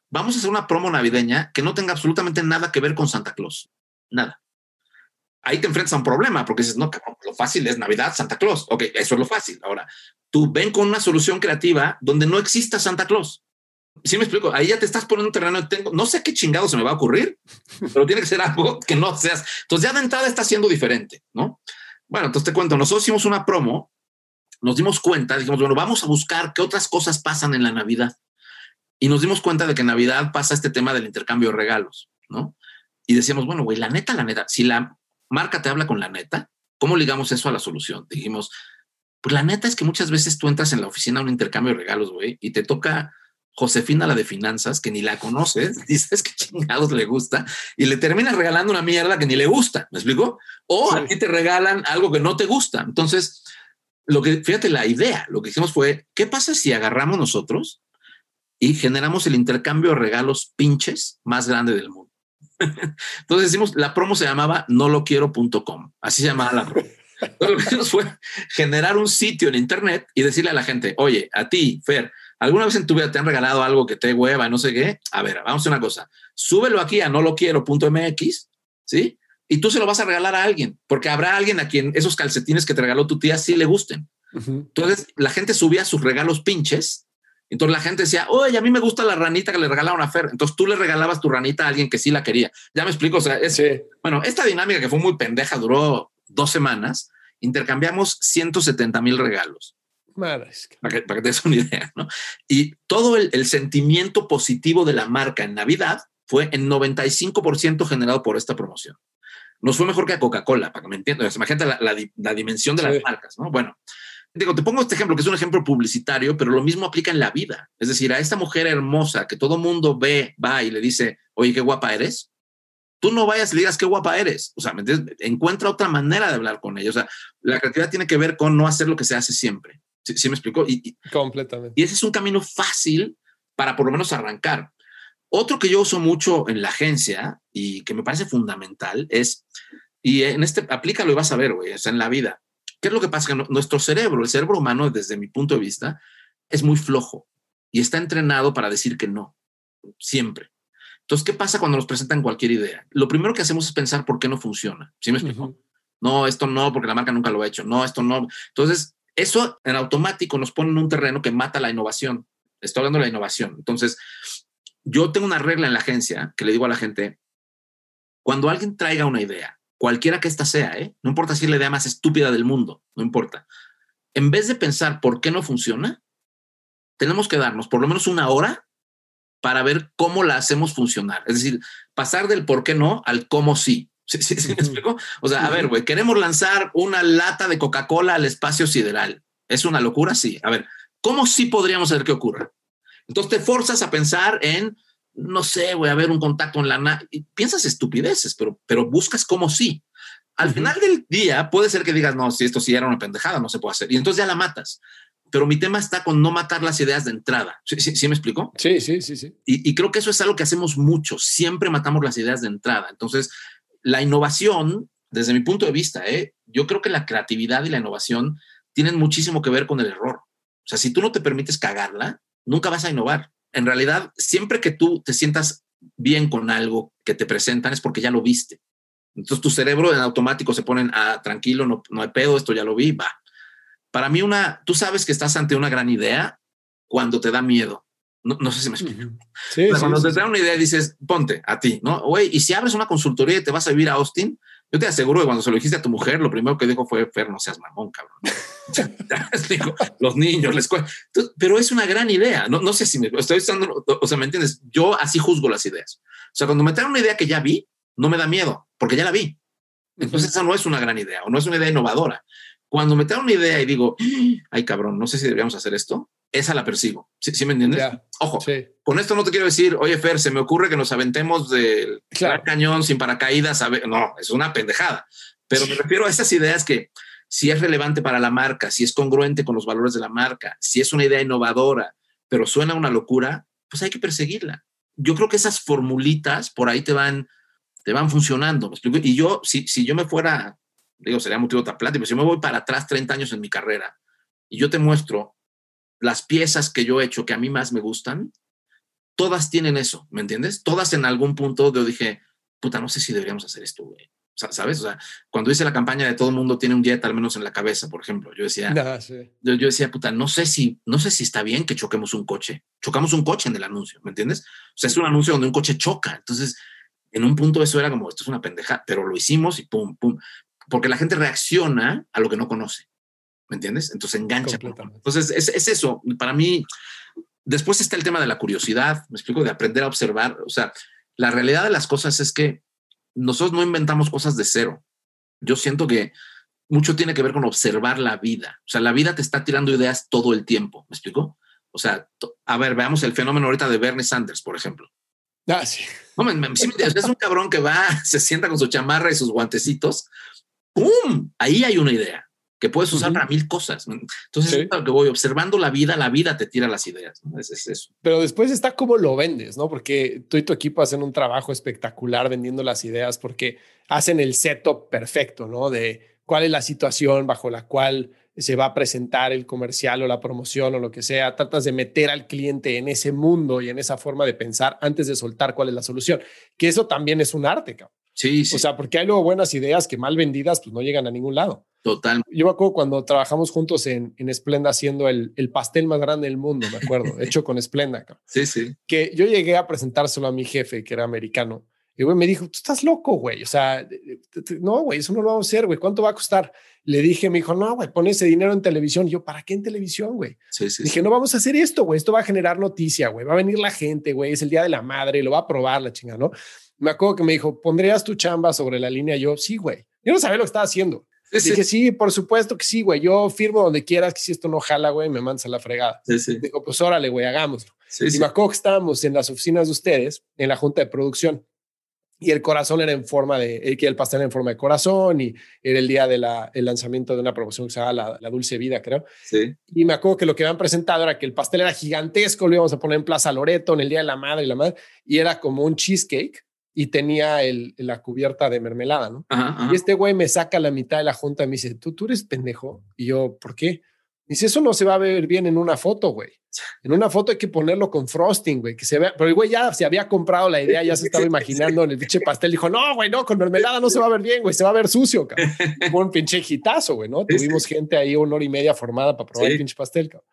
vamos a hacer una promo navideña que no tenga absolutamente nada que ver con Santa Claus. Nada ahí te enfrentas a un problema porque dices, no, lo fácil es Navidad, Santa Claus. Ok, eso es lo fácil. Ahora, tú ven con una solución creativa donde no exista Santa Claus. ¿Sí me explico? Ahí ya te estás poniendo un terreno. Tengo, no sé qué chingado se me va a ocurrir, pero tiene que ser algo que no seas. Entonces, ya de entrada está siendo diferente, ¿no? Bueno, entonces te cuento, nosotros hicimos una promo, nos dimos cuenta, dijimos, bueno, vamos a buscar qué otras cosas pasan en la Navidad. Y nos dimos cuenta de que en Navidad pasa este tema del intercambio de regalos, ¿no? Y decíamos, bueno, güey, la neta, la neta, si la marca te habla con la neta, ¿cómo ligamos eso a la solución? Dijimos, pues la neta es que muchas veces tú entras en la oficina a un intercambio de regalos, güey, y te toca Josefina, la de finanzas, que ni la conoces, dices que chingados le gusta, y le terminas regalando una mierda que ni le gusta, ¿me explico? O aquí te regalan algo que no te gusta. Entonces, lo que, fíjate, la idea, lo que hicimos fue, ¿qué pasa si agarramos nosotros y generamos el intercambio de regalos pinches más grande del mundo? Entonces decimos, la promo se llamaba no lo quiero.com, así se llamaba la promo. lo que hicimos fue generar un sitio en internet y decirle a la gente, oye, a ti, Fer, ¿alguna vez en tu vida te han regalado algo que te hueva, no sé qué? A ver, vamos a una cosa, súbelo aquí a no lo quiero.mx, ¿sí? y tú se lo vas a regalar a alguien, porque habrá alguien a quien esos calcetines que te regaló tu tía sí le gusten. Entonces la gente subía sus regalos pinches. Entonces la gente decía, oye, a mí me gusta la ranita que le regalaron a Fer. Entonces tú le regalabas tu ranita a alguien que sí la quería. Ya me explico. O sea, es, bueno, esta dinámica que fue muy pendeja duró dos semanas. Intercambiamos 170 mil regalos. Para que, para que te des una idea, ¿no? Y todo el, el sentimiento positivo de la marca en Navidad fue en 95% generado por esta promoción nos fue mejor que a Coca-Cola, para que me entiendas. Imagínate la, la, dimensión de las marcas, ¿no? Bueno, digo, te pongo este ejemplo, que es un ejemplo publicitario, pero lo mismo aplica en la vida. Es decir, a esta mujer hermosa que todo mundo ve, va y le dice, oye, qué guapa eres, tú no vayas y le digas qué guapa eres. O sea, ¿me entiendes? Encuentra otra manera de hablar con ella. O sea, la creatividad tiene que ver con no hacer lo que se hace siempre. ¿Sí, me explico? Y, Completamente. Y ese es un camino fácil para por lo menos arrancar. Otro que yo uso mucho en la agencia y que me parece fundamental es, y en este, aplícalo y vas a ver, güey, o sea, en la vida. ¿Qué es lo que pasa? Que nuestro cerebro, el cerebro humano, desde mi punto de vista, es muy flojo y está entrenado para decir que no, siempre. Entonces, ¿qué pasa cuando nos presentan cualquier idea? Lo primero que hacemos es pensar por qué no funciona. ¿Sí me explico? No, esto no, porque la marca nunca lo ha hecho. No, esto no. Entonces, eso en automático nos pone en un terreno que mata la innovación. Estoy hablando de la innovación. Entonces, yo tengo una regla en la agencia que le digo a la gente, cuando alguien traiga una idea, cualquiera que ésta sea, ¿eh? no importa si es la idea más estúpida del mundo, no importa. En vez de pensar por qué no funciona, tenemos que darnos por lo menos una hora para ver cómo la hacemos funcionar. Es decir, pasar del por qué no al cómo sí. ¿Sí, me explico? O sea, a ver, güey, queremos lanzar una lata de Coca-Cola al espacio sideral. ¿Es una locura? Sí. A ver, ¿cómo sí podríamos hacer que ocurra? Entonces te forzas a pensar en, no sé, voy a ver un contacto en la... Y piensas estupideces, pero, pero buscas como sí. Al final del día puede ser que digas, no, si esto sí era una pendejada, no se puede hacer. Y entonces ya la matas. Pero mi tema está con no matar las ideas de entrada. ¿Sí, sí, me explico? Sí, sí, sí, sí. Y, y creo que eso es algo que hacemos mucho. Siempre matamos las ideas de entrada. Entonces, la innovación, desde mi punto de vista, ¿eh? yo creo que la creatividad y la innovación tienen muchísimo que ver con el error. O sea, si tú no te permites cagarla, nunca vas a innovar. En realidad, siempre que tú te sientas bien con algo que te presentan es porque ya lo viste. Entonces tu cerebro en automático se ponen, ah, tranquilo, no, no hay pedo, esto ya lo vi, va. Para mí una, tú sabes que estás ante una gran idea cuando te da miedo. No, sé si me explico. cuando te da una idea dices, ponte a ti, ¿no? Güey, y si abres una consultoría y te vas a vivir a Austin, yo te aseguro que cuando se lo dijiste a tu mujer, lo primero que dijo fue, Fer, no seas mamón, cabrón. los niños, la escuela. pero es una gran idea. No, no sé si me estoy usando, o sea, ¿me entiendes? Yo así juzgo las ideas. O sea, cuando me traen una idea que ya vi, no me da miedo, porque ya la vi. Entonces, esa no es una gran idea o no es una idea innovadora. Cuando me traen una idea y digo, ay, cabrón, no sé si deberíamos hacer esto, esa la persigo. ¿Sí, me entiendes? Ojo, con esto no te quiero decir, oye, Fer, se me ocurre que nos aventemos del cañón sin paracaídas. No, es una pendejada. Pero me refiero a esas ideas que si es relevante para la marca, si es congruente con los valores de la marca, si es una idea innovadora, pero suena una locura, pues hay que perseguirla. Yo creo que esas formulitas por ahí te van, te van funcionando. Y yo, si, si yo me fuera, digo, sería motivo de otra plática, pero si yo me voy para atrás 30 años en mi carrera y yo te muestro las piezas que yo he hecho que a mí más me gustan, todas tienen eso, ¿me entiendes? Todas en algún punto yo dije, puta, no sé si deberíamos hacer esto, güey. ¿Sabes? O sea, cuando hice la campaña de todo el mundo tiene un jet al menos en la cabeza, por ejemplo, yo decía, yo, yo, decía, puta, no sé si, no sé si está bien que choquemos un coche. Chocamos un coche en el anuncio, ¿me entiendes? O sea, es un anuncio donde un coche choca. Entonces, en un punto eso era como, esto es una pendeja, pero lo hicimos y pum, pum. Porque la gente reacciona a lo que no conoce. ¿Me entiendes? Entonces engancha. Entonces es, es, eso. Para mí, después está el tema de la curiosidad, me explico, de aprender a observar. O sea, la realidad de las cosas es que nosotros no inventamos cosas de cero. Yo siento que mucho tiene que ver con observar la vida. O sea, la vida te está tirando ideas todo el tiempo. ¿Me explico? O sea, a ver, veamos el fenómeno ahorita de Bernie Sanders, por ejemplo. Ah, sí. es un cabrón que va, se sienta con su chamarra y sus guantecitos. ¡Pum! Ahí hay una idea que puedes usar para mil cosas. Entonces, es lo que voy observando la vida, la vida te tira las ideas. Es, eso. Pero después está cómo lo vendes, ¿no? Porque tú y tu equipo hacen un trabajo espectacular vendiendo las ideas porque hacen el setup perfecto, ¿no? De cuál es la situación bajo la cual se va a presentar el comercial o la promoción o lo que sea. Tratas de meter al cliente en ese mundo y en esa forma de pensar antes de soltar cuál es la solución. Que eso también es un arte, cabrón. Sí, sí. O sea, porque hay luego buenas ideas que mal vendidas pues no llegan a ningún lado. Total. Yo me acuerdo cuando trabajamos juntos en, en Splenda haciendo el, el, pastel más grande del mundo, me acuerdo, hecho con Splenda. Sí, sí. Que yo llegué a presentárselo a mi jefe, que era americano. Y güey me dijo, tú estás loco, güey. O sea, no, güey, eso no lo vamos a hacer, güey. ¿Cuánto va a costar? Le dije, me dijo, no, güey, pon ese dinero en televisión. Y yo, ¿para qué en televisión, güey? Sí, sí, dije, no vamos a hacer esto, güey. Esto va a generar noticia, güey. Va a venir la gente, güey. Es el día de la madre, lo va a probar la chinga, ¿no? Me acuerdo que me dijo, ¿pondrías tu chamba sobre la línea? Yo, sí, güey. Yo no sabía lo que estaba haciendo. Sí, Dije, sí, por supuesto que sí, güey. Yo firmo donde quieras que si esto no jala, güey, me mandas a la fregada. Sí, sí. Digo, pues órale, güey, hagámoslo. y me acuerdo que estábamos en las oficinas de ustedes, en la junta de producción y el corazón era en forma de, eh, el pastel era en forma de corazón y era el día del lanzamiento de una promoción que se llama la, Dulce Vida, creo. Sí. Y me acuerdo que lo que habían presentado era que el pastel era gigantesco, lo íbamos a poner en Plaza Loreto en el Día de la Madre y la Madre, y era como un cheesecake y tenía el, la cubierta de mermelada, ¿no? Y este güey me saca la mitad de la junta y me dice, ¿tú, tú eres pendejo? Y yo, ¿por qué? Dice, eso no se va a ver bien en una foto, güey. En una foto hay que ponerlo con frosting, güey, que se vea. Pero el güey ya se había comprado la idea, ya se estaba imaginando en el pinche pastel. Dijo, no, güey, no, con mermelada no se va a ver bien, güey, se va a ver sucio, cabrón. Fue un pinche hitazo, güey, ¿no? Tuvimos gente ahí una hora y media formada para probar el pinche pastel, cabrón.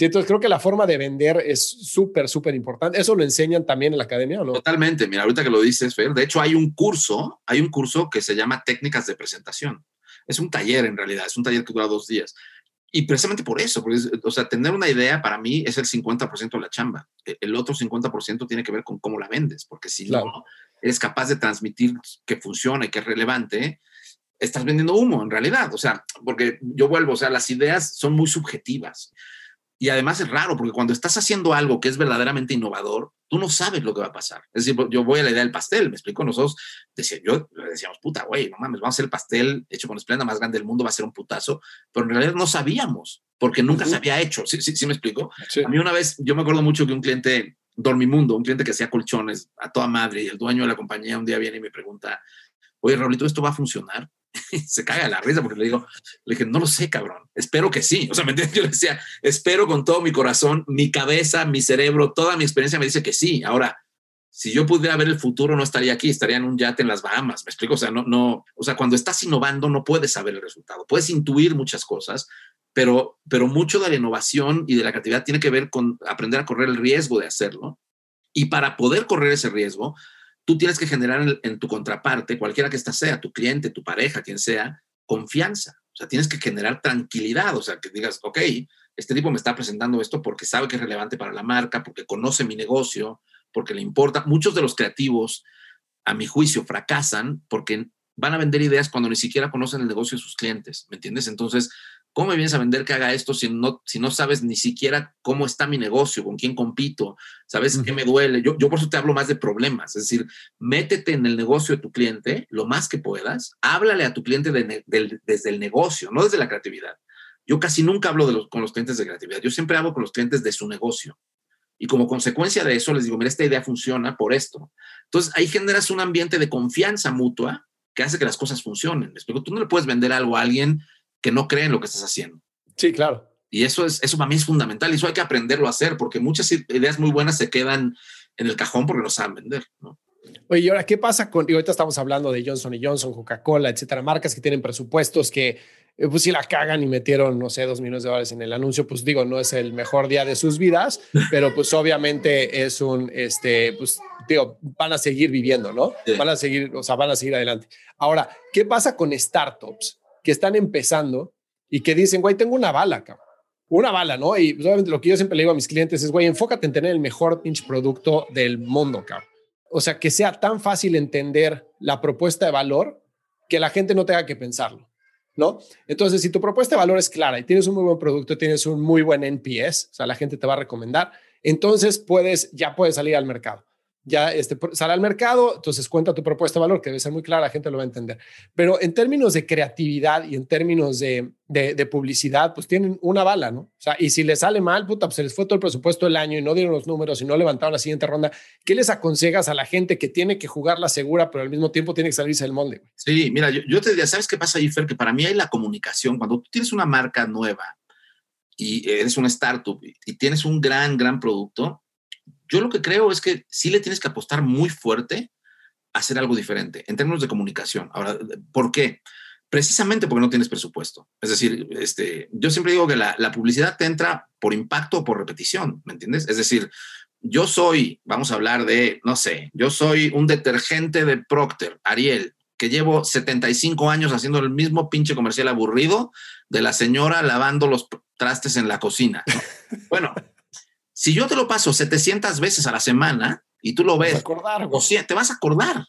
Sí, entonces creo que la forma de vender es súper, súper importante. ¿Eso lo enseñan también en la academia o no? Totalmente. Mira, ahorita que lo dices, Fer, de hecho hay un curso, hay un curso que se llama Técnicas de Presentación. Es un taller en realidad, es un taller que dura dos días. Y precisamente por eso, porque, o sea, tener una idea para mí es el 50% de la chamba. E, el otro 50% tiene que ver con cómo la vendes, porque si no eres capaz de transmitir que funciona y que es relevante, estás vendiendo humo en realidad. O sea, porque yo vuelvo, o sea, las ideas son muy subjetivas. Y además es raro, porque cuando estás haciendo algo que es verdaderamente innovador, tú no sabes lo que va a pasar. Es decir, yo voy a la idea del pastel, me explico, nosotros decía, yo decíamos, puta, güey, no mames, vamos a hacer el pastel hecho con esplenda más grande del mundo, va a ser un putazo, pero en realidad no sabíamos, porque nunca se había hecho. ¿Sí, sí, sí me explico? A mí una vez, yo me acuerdo mucho que un cliente, Dormimundo, un cliente que hacía colchones a toda madre, y el dueño de la compañía un día viene y me pregunta, oye, Raulito, ¿esto va a funcionar? se caga la risa porque le digo, le dije, no lo sé, cabrón, espero que sí. O sea, ¿me entiendes? Yo le decía, espero con todo mi corazón, mi cabeza, mi cerebro, toda mi experiencia me dice que sí. Ahora, si yo pudiera ver el futuro, no estaría aquí, estaría en un yate en las Bahamas. ¿Me explico? O sea, no, no, o sea, cuando estás innovando, no puedes saber el resultado. Puedes intuir muchas cosas, pero, pero mucho de la innovación y de la creatividad tiene que ver con aprender a correr el riesgo de hacerlo. Y para poder correr ese riesgo, tú tienes que generar en, tu contraparte, cualquiera que ésta sea, tu cliente, tu pareja, quien sea, confianza. O sea, tienes que generar tranquilidad, o sea, que digas, ok, este tipo me está presentando esto porque sabe que es relevante para la marca, porque conoce mi negocio, porque le importa. Muchos de los creativos, a mi juicio, fracasan porque van a vender ideas cuando ni siquiera conocen el negocio de sus clientes, ¿me entiendes? Entonces, ¿Cómo me vienes a vender que haga esto si no, si no sabes ni siquiera cómo está mi negocio, con quién compito, sabes qué me duele? Yo, yo por eso te hablo más de problemas, es decir, métete en el negocio de tu cliente lo más que puedas, háblale a tu cliente desde el negocio, no desde la creatividad. Yo casi nunca hablo de los, con los clientes de creatividad, yo siempre hablo con los clientes de su negocio. Y como consecuencia de eso les digo, mira, esta idea funciona por esto. Entonces ahí generas un ambiente de confianza mutua que hace que las cosas funcionen. explico? Tú no le puedes vender algo a alguien que no creen lo que estás haciendo. Sí, claro. Y eso, es, eso para mí es fundamental y eso hay que aprenderlo a hacer porque muchas ideas muy buenas se quedan en el cajón porque no saben vender. ¿no? Oye, y ahora, ¿qué pasa con, y ahorita estamos hablando de Johnson y Johnson, Coca-Cola, etcétera, marcas que tienen presupuestos que, eh, pues si la cagan y metieron, no sé, dos millones de dólares en el anuncio, pues digo, no es el mejor día de sus vidas, pero pues obviamente es un, este, pues digo, van a seguir viviendo, ¿no? Van a seguir, o sea, van a seguir adelante. Ahora, ¿qué pasa con startups? Que están empezando y que dicen, güey, tengo una bala. Una bala, ¿no? Y pues, obviamente lo que yo siempre le digo a mis clientes es, güey, enfócate en tener el mejor pinche producto del mundo, cabrón. O sea, que sea tan fácil entender la propuesta de valor que la gente no tenga que pensarlo, ¿no? Entonces, si tu propuesta de valor es clara y tienes un muy buen producto, tienes un muy buen NPS, o sea, la gente te va a recomendar, entonces puedes, ya puedes salir al mercado. Ya este, sale al mercado, entonces cuenta tu propuesta de valor, que debe ser muy clara, la gente lo va a entender. Pero en términos de creatividad y en términos de, publicidad, pues tienen una bala, ¿no? O sea, y si les sale mal, puta, pues se les fue todo el presupuesto del año y no dieron los números y no levantaron la siguiente ronda. ¿Qué les aconsejas a la gente que tiene que jugar la segura, pero al mismo tiempo tiene que salirse del molde? Sí, mira, yo, yo te diría, ¿sabes qué pasa ahí, Fer? Que para mí hay la comunicación. Cuando tú tienes una marca nueva y eres una startup y tienes un gran, gran producto, yo lo que creo es que sí le tienes que apostar muy fuerte a hacer algo diferente en términos de comunicación. Ahora, ¿por qué? Precisamente porque no tienes presupuesto. Es decir, este, yo siempre digo que la, la publicidad te entra por impacto o por repetición, ¿me entiendes? Es decir, yo soy, vamos a hablar de, no sé, yo soy un detergente de Procter, Ariel, que llevo 75 años haciendo el mismo pinche comercial aburrido de la señora lavando los trastes en la cocina. Bueno, si yo te lo paso 700 veces a la semana y tú lo ves, acordar, o sea, te vas a acordar.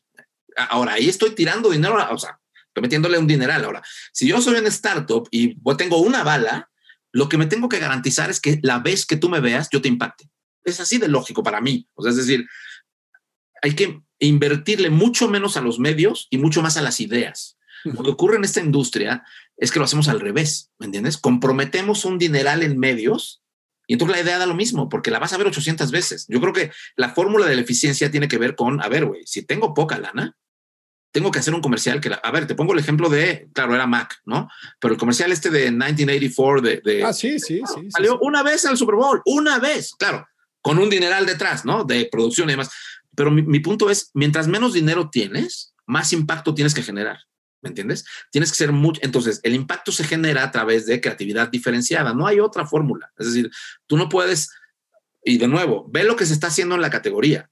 Ahora, ahí estoy tirando dinero, o sea, estoy metiéndole un dineral. Ahora, si yo soy una startup y tengo una bala, lo que me tengo que garantizar es que la vez que tú me veas, yo te impacte. Es así de lógico para mí. O sea, es decir, hay que invertirle mucho menos a los medios y mucho más a las ideas. Lo que ocurre en esta industria es que lo hacemos al revés, ¿me entiendes? Comprometemos un dineral en medios y entonces la idea da lo mismo, porque la vas a ver 800 veces. Yo creo que la fórmula de la eficiencia tiene que ver con, a ver, güey, si tengo poca lana, tengo que hacer un comercial que, a ver, te pongo el ejemplo de, claro, era Mac, ¿no? Pero el comercial este de 1984 de... de ah, sí, sí, sí. Salió una vez el Super Bowl, una vez, claro, con un dineral detrás, ¿no? De producción y demás. Pero mi, mi punto es, mientras menos dinero tienes, más impacto tienes que generar. ¿Me entiendes? Tienes que ser mucho. Entonces, el impacto se genera a través de creatividad diferenciada. No hay otra fórmula. Es decir, tú no puedes. Y de nuevo, ve lo que se está haciendo en la categoría.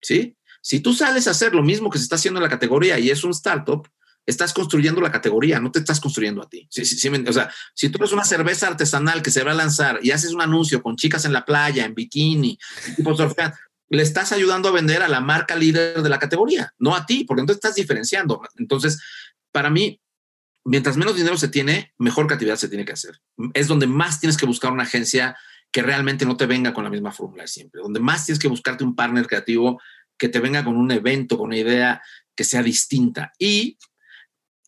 ¿Sí? Si tú sales a hacer lo mismo que se está haciendo en la categoría y es un startup, estás construyendo la categoría, no te estás construyendo a ti. Sí, sí, sí, o sea, si tú eres una cerveza artesanal que se va a lanzar y haces un anuncio con chicas en la playa, en bikini, tipo le estás ayudando a vender a la marca líder de la categoría, no a ti, porque entonces estás diferenciando. Entonces, para mí, mientras menos dinero se tiene, mejor creatividad se tiene que hacer. Es donde más tienes que buscar una agencia que realmente no te venga con la misma fórmula siempre, donde más tienes que buscarte un partner creativo que te venga con un evento, con una idea que sea distinta. Y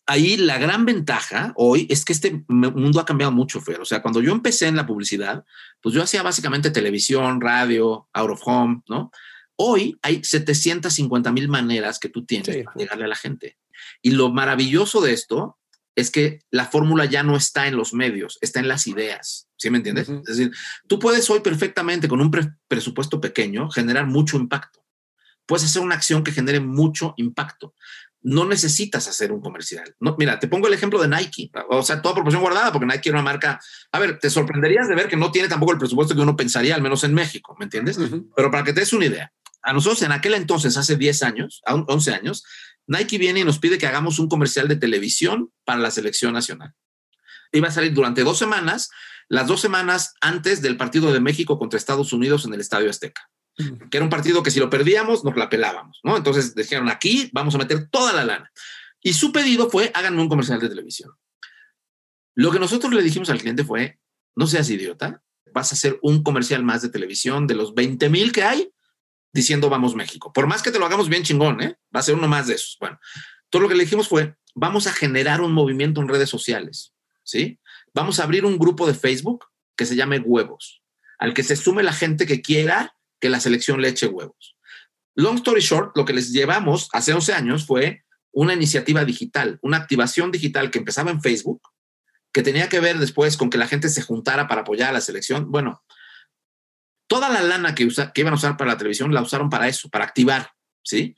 ahí la gran ventaja hoy es que este mundo ha cambiado mucho, Fer. O sea, cuando yo empecé en la publicidad, pues yo hacía básicamente televisión, radio, out of home, ¿no? Hoy hay 750 mil maneras que tú tienes para llegarle a la gente. Y lo maravilloso de esto es que la fórmula ya no está en los medios, está en las ideas. ¿Sí me entiendes? Es decir, tú puedes hoy perfectamente con un presupuesto pequeño generar mucho impacto. Puedes hacer una acción que genere mucho impacto. No necesitas hacer un comercial. No, mira, te pongo el ejemplo de Nike, o sea, toda proporción guardada, porque Nike era una marca. A ver, te sorprenderías de ver que no tiene tampoco el presupuesto que uno pensaría, al menos en México, ¿me entiendes? Pero para que te des una idea, a nosotros en aquel entonces, hace 10 años, 11 años, Nike viene y nos pide que hagamos un comercial de televisión para la selección nacional. Iba a salir durante dos semanas, las dos semanas antes del partido de México contra Estados Unidos en el Estadio Azteca, que era un partido que si lo perdíamos nos la pelábamos, ¿no? Entonces dijeron, aquí vamos a meter toda la lana. Y su pedido fue, háganme un comercial de televisión. Lo que nosotros le dijimos al cliente fue, no seas idiota, vas a hacer un comercial más de televisión de los 20 mil que hay, diciendo vamos México. Por más que te lo hagamos bien chingón, ¿eh? va a ser uno más de esos. Bueno, todo lo que le dijimos fue, vamos a generar un movimiento en redes sociales, ¿sí? Vamos a abrir un grupo de Facebook que se llame Huevos, al que se sume la gente que quiera que la selección le eche huevos. Long story short, lo que les llevamos hace 11 años fue una iniciativa digital, una activación digital que empezaba en Facebook, que tenía que ver después con que la gente se juntara para apoyar a la selección. Bueno, toda la lana que, usa, que iban a usar para la televisión la usaron para eso, para activar, ¿sí?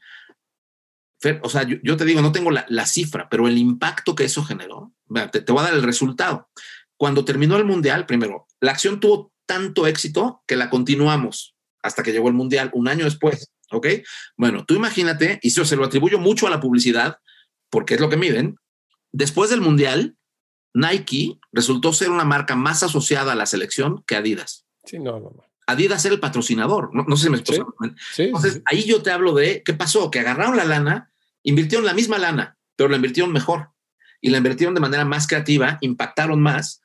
o sea, yo, te digo, no tengo la, cifra, pero el impacto que eso generó, te, te voy a dar el resultado. Cuando terminó el Mundial, primero, la acción tuvo tanto éxito que la continuamos hasta que llegó el Mundial un año después, ¿ok? Bueno, tú imagínate, y eso se lo atribuyo mucho a la publicidad, porque es lo que miden, después del Mundial, Nike resultó ser una marca más asociada a la selección que Adidas. Sí, no, no, no. Adidas era el patrocinador. No, sé si me explico. Entonces, ahí yo te hablo de qué pasó, que agarraron la lana, invirtieron la misma lana, pero la invirtieron mejor y la invirtieron de manera más creativa, impactaron más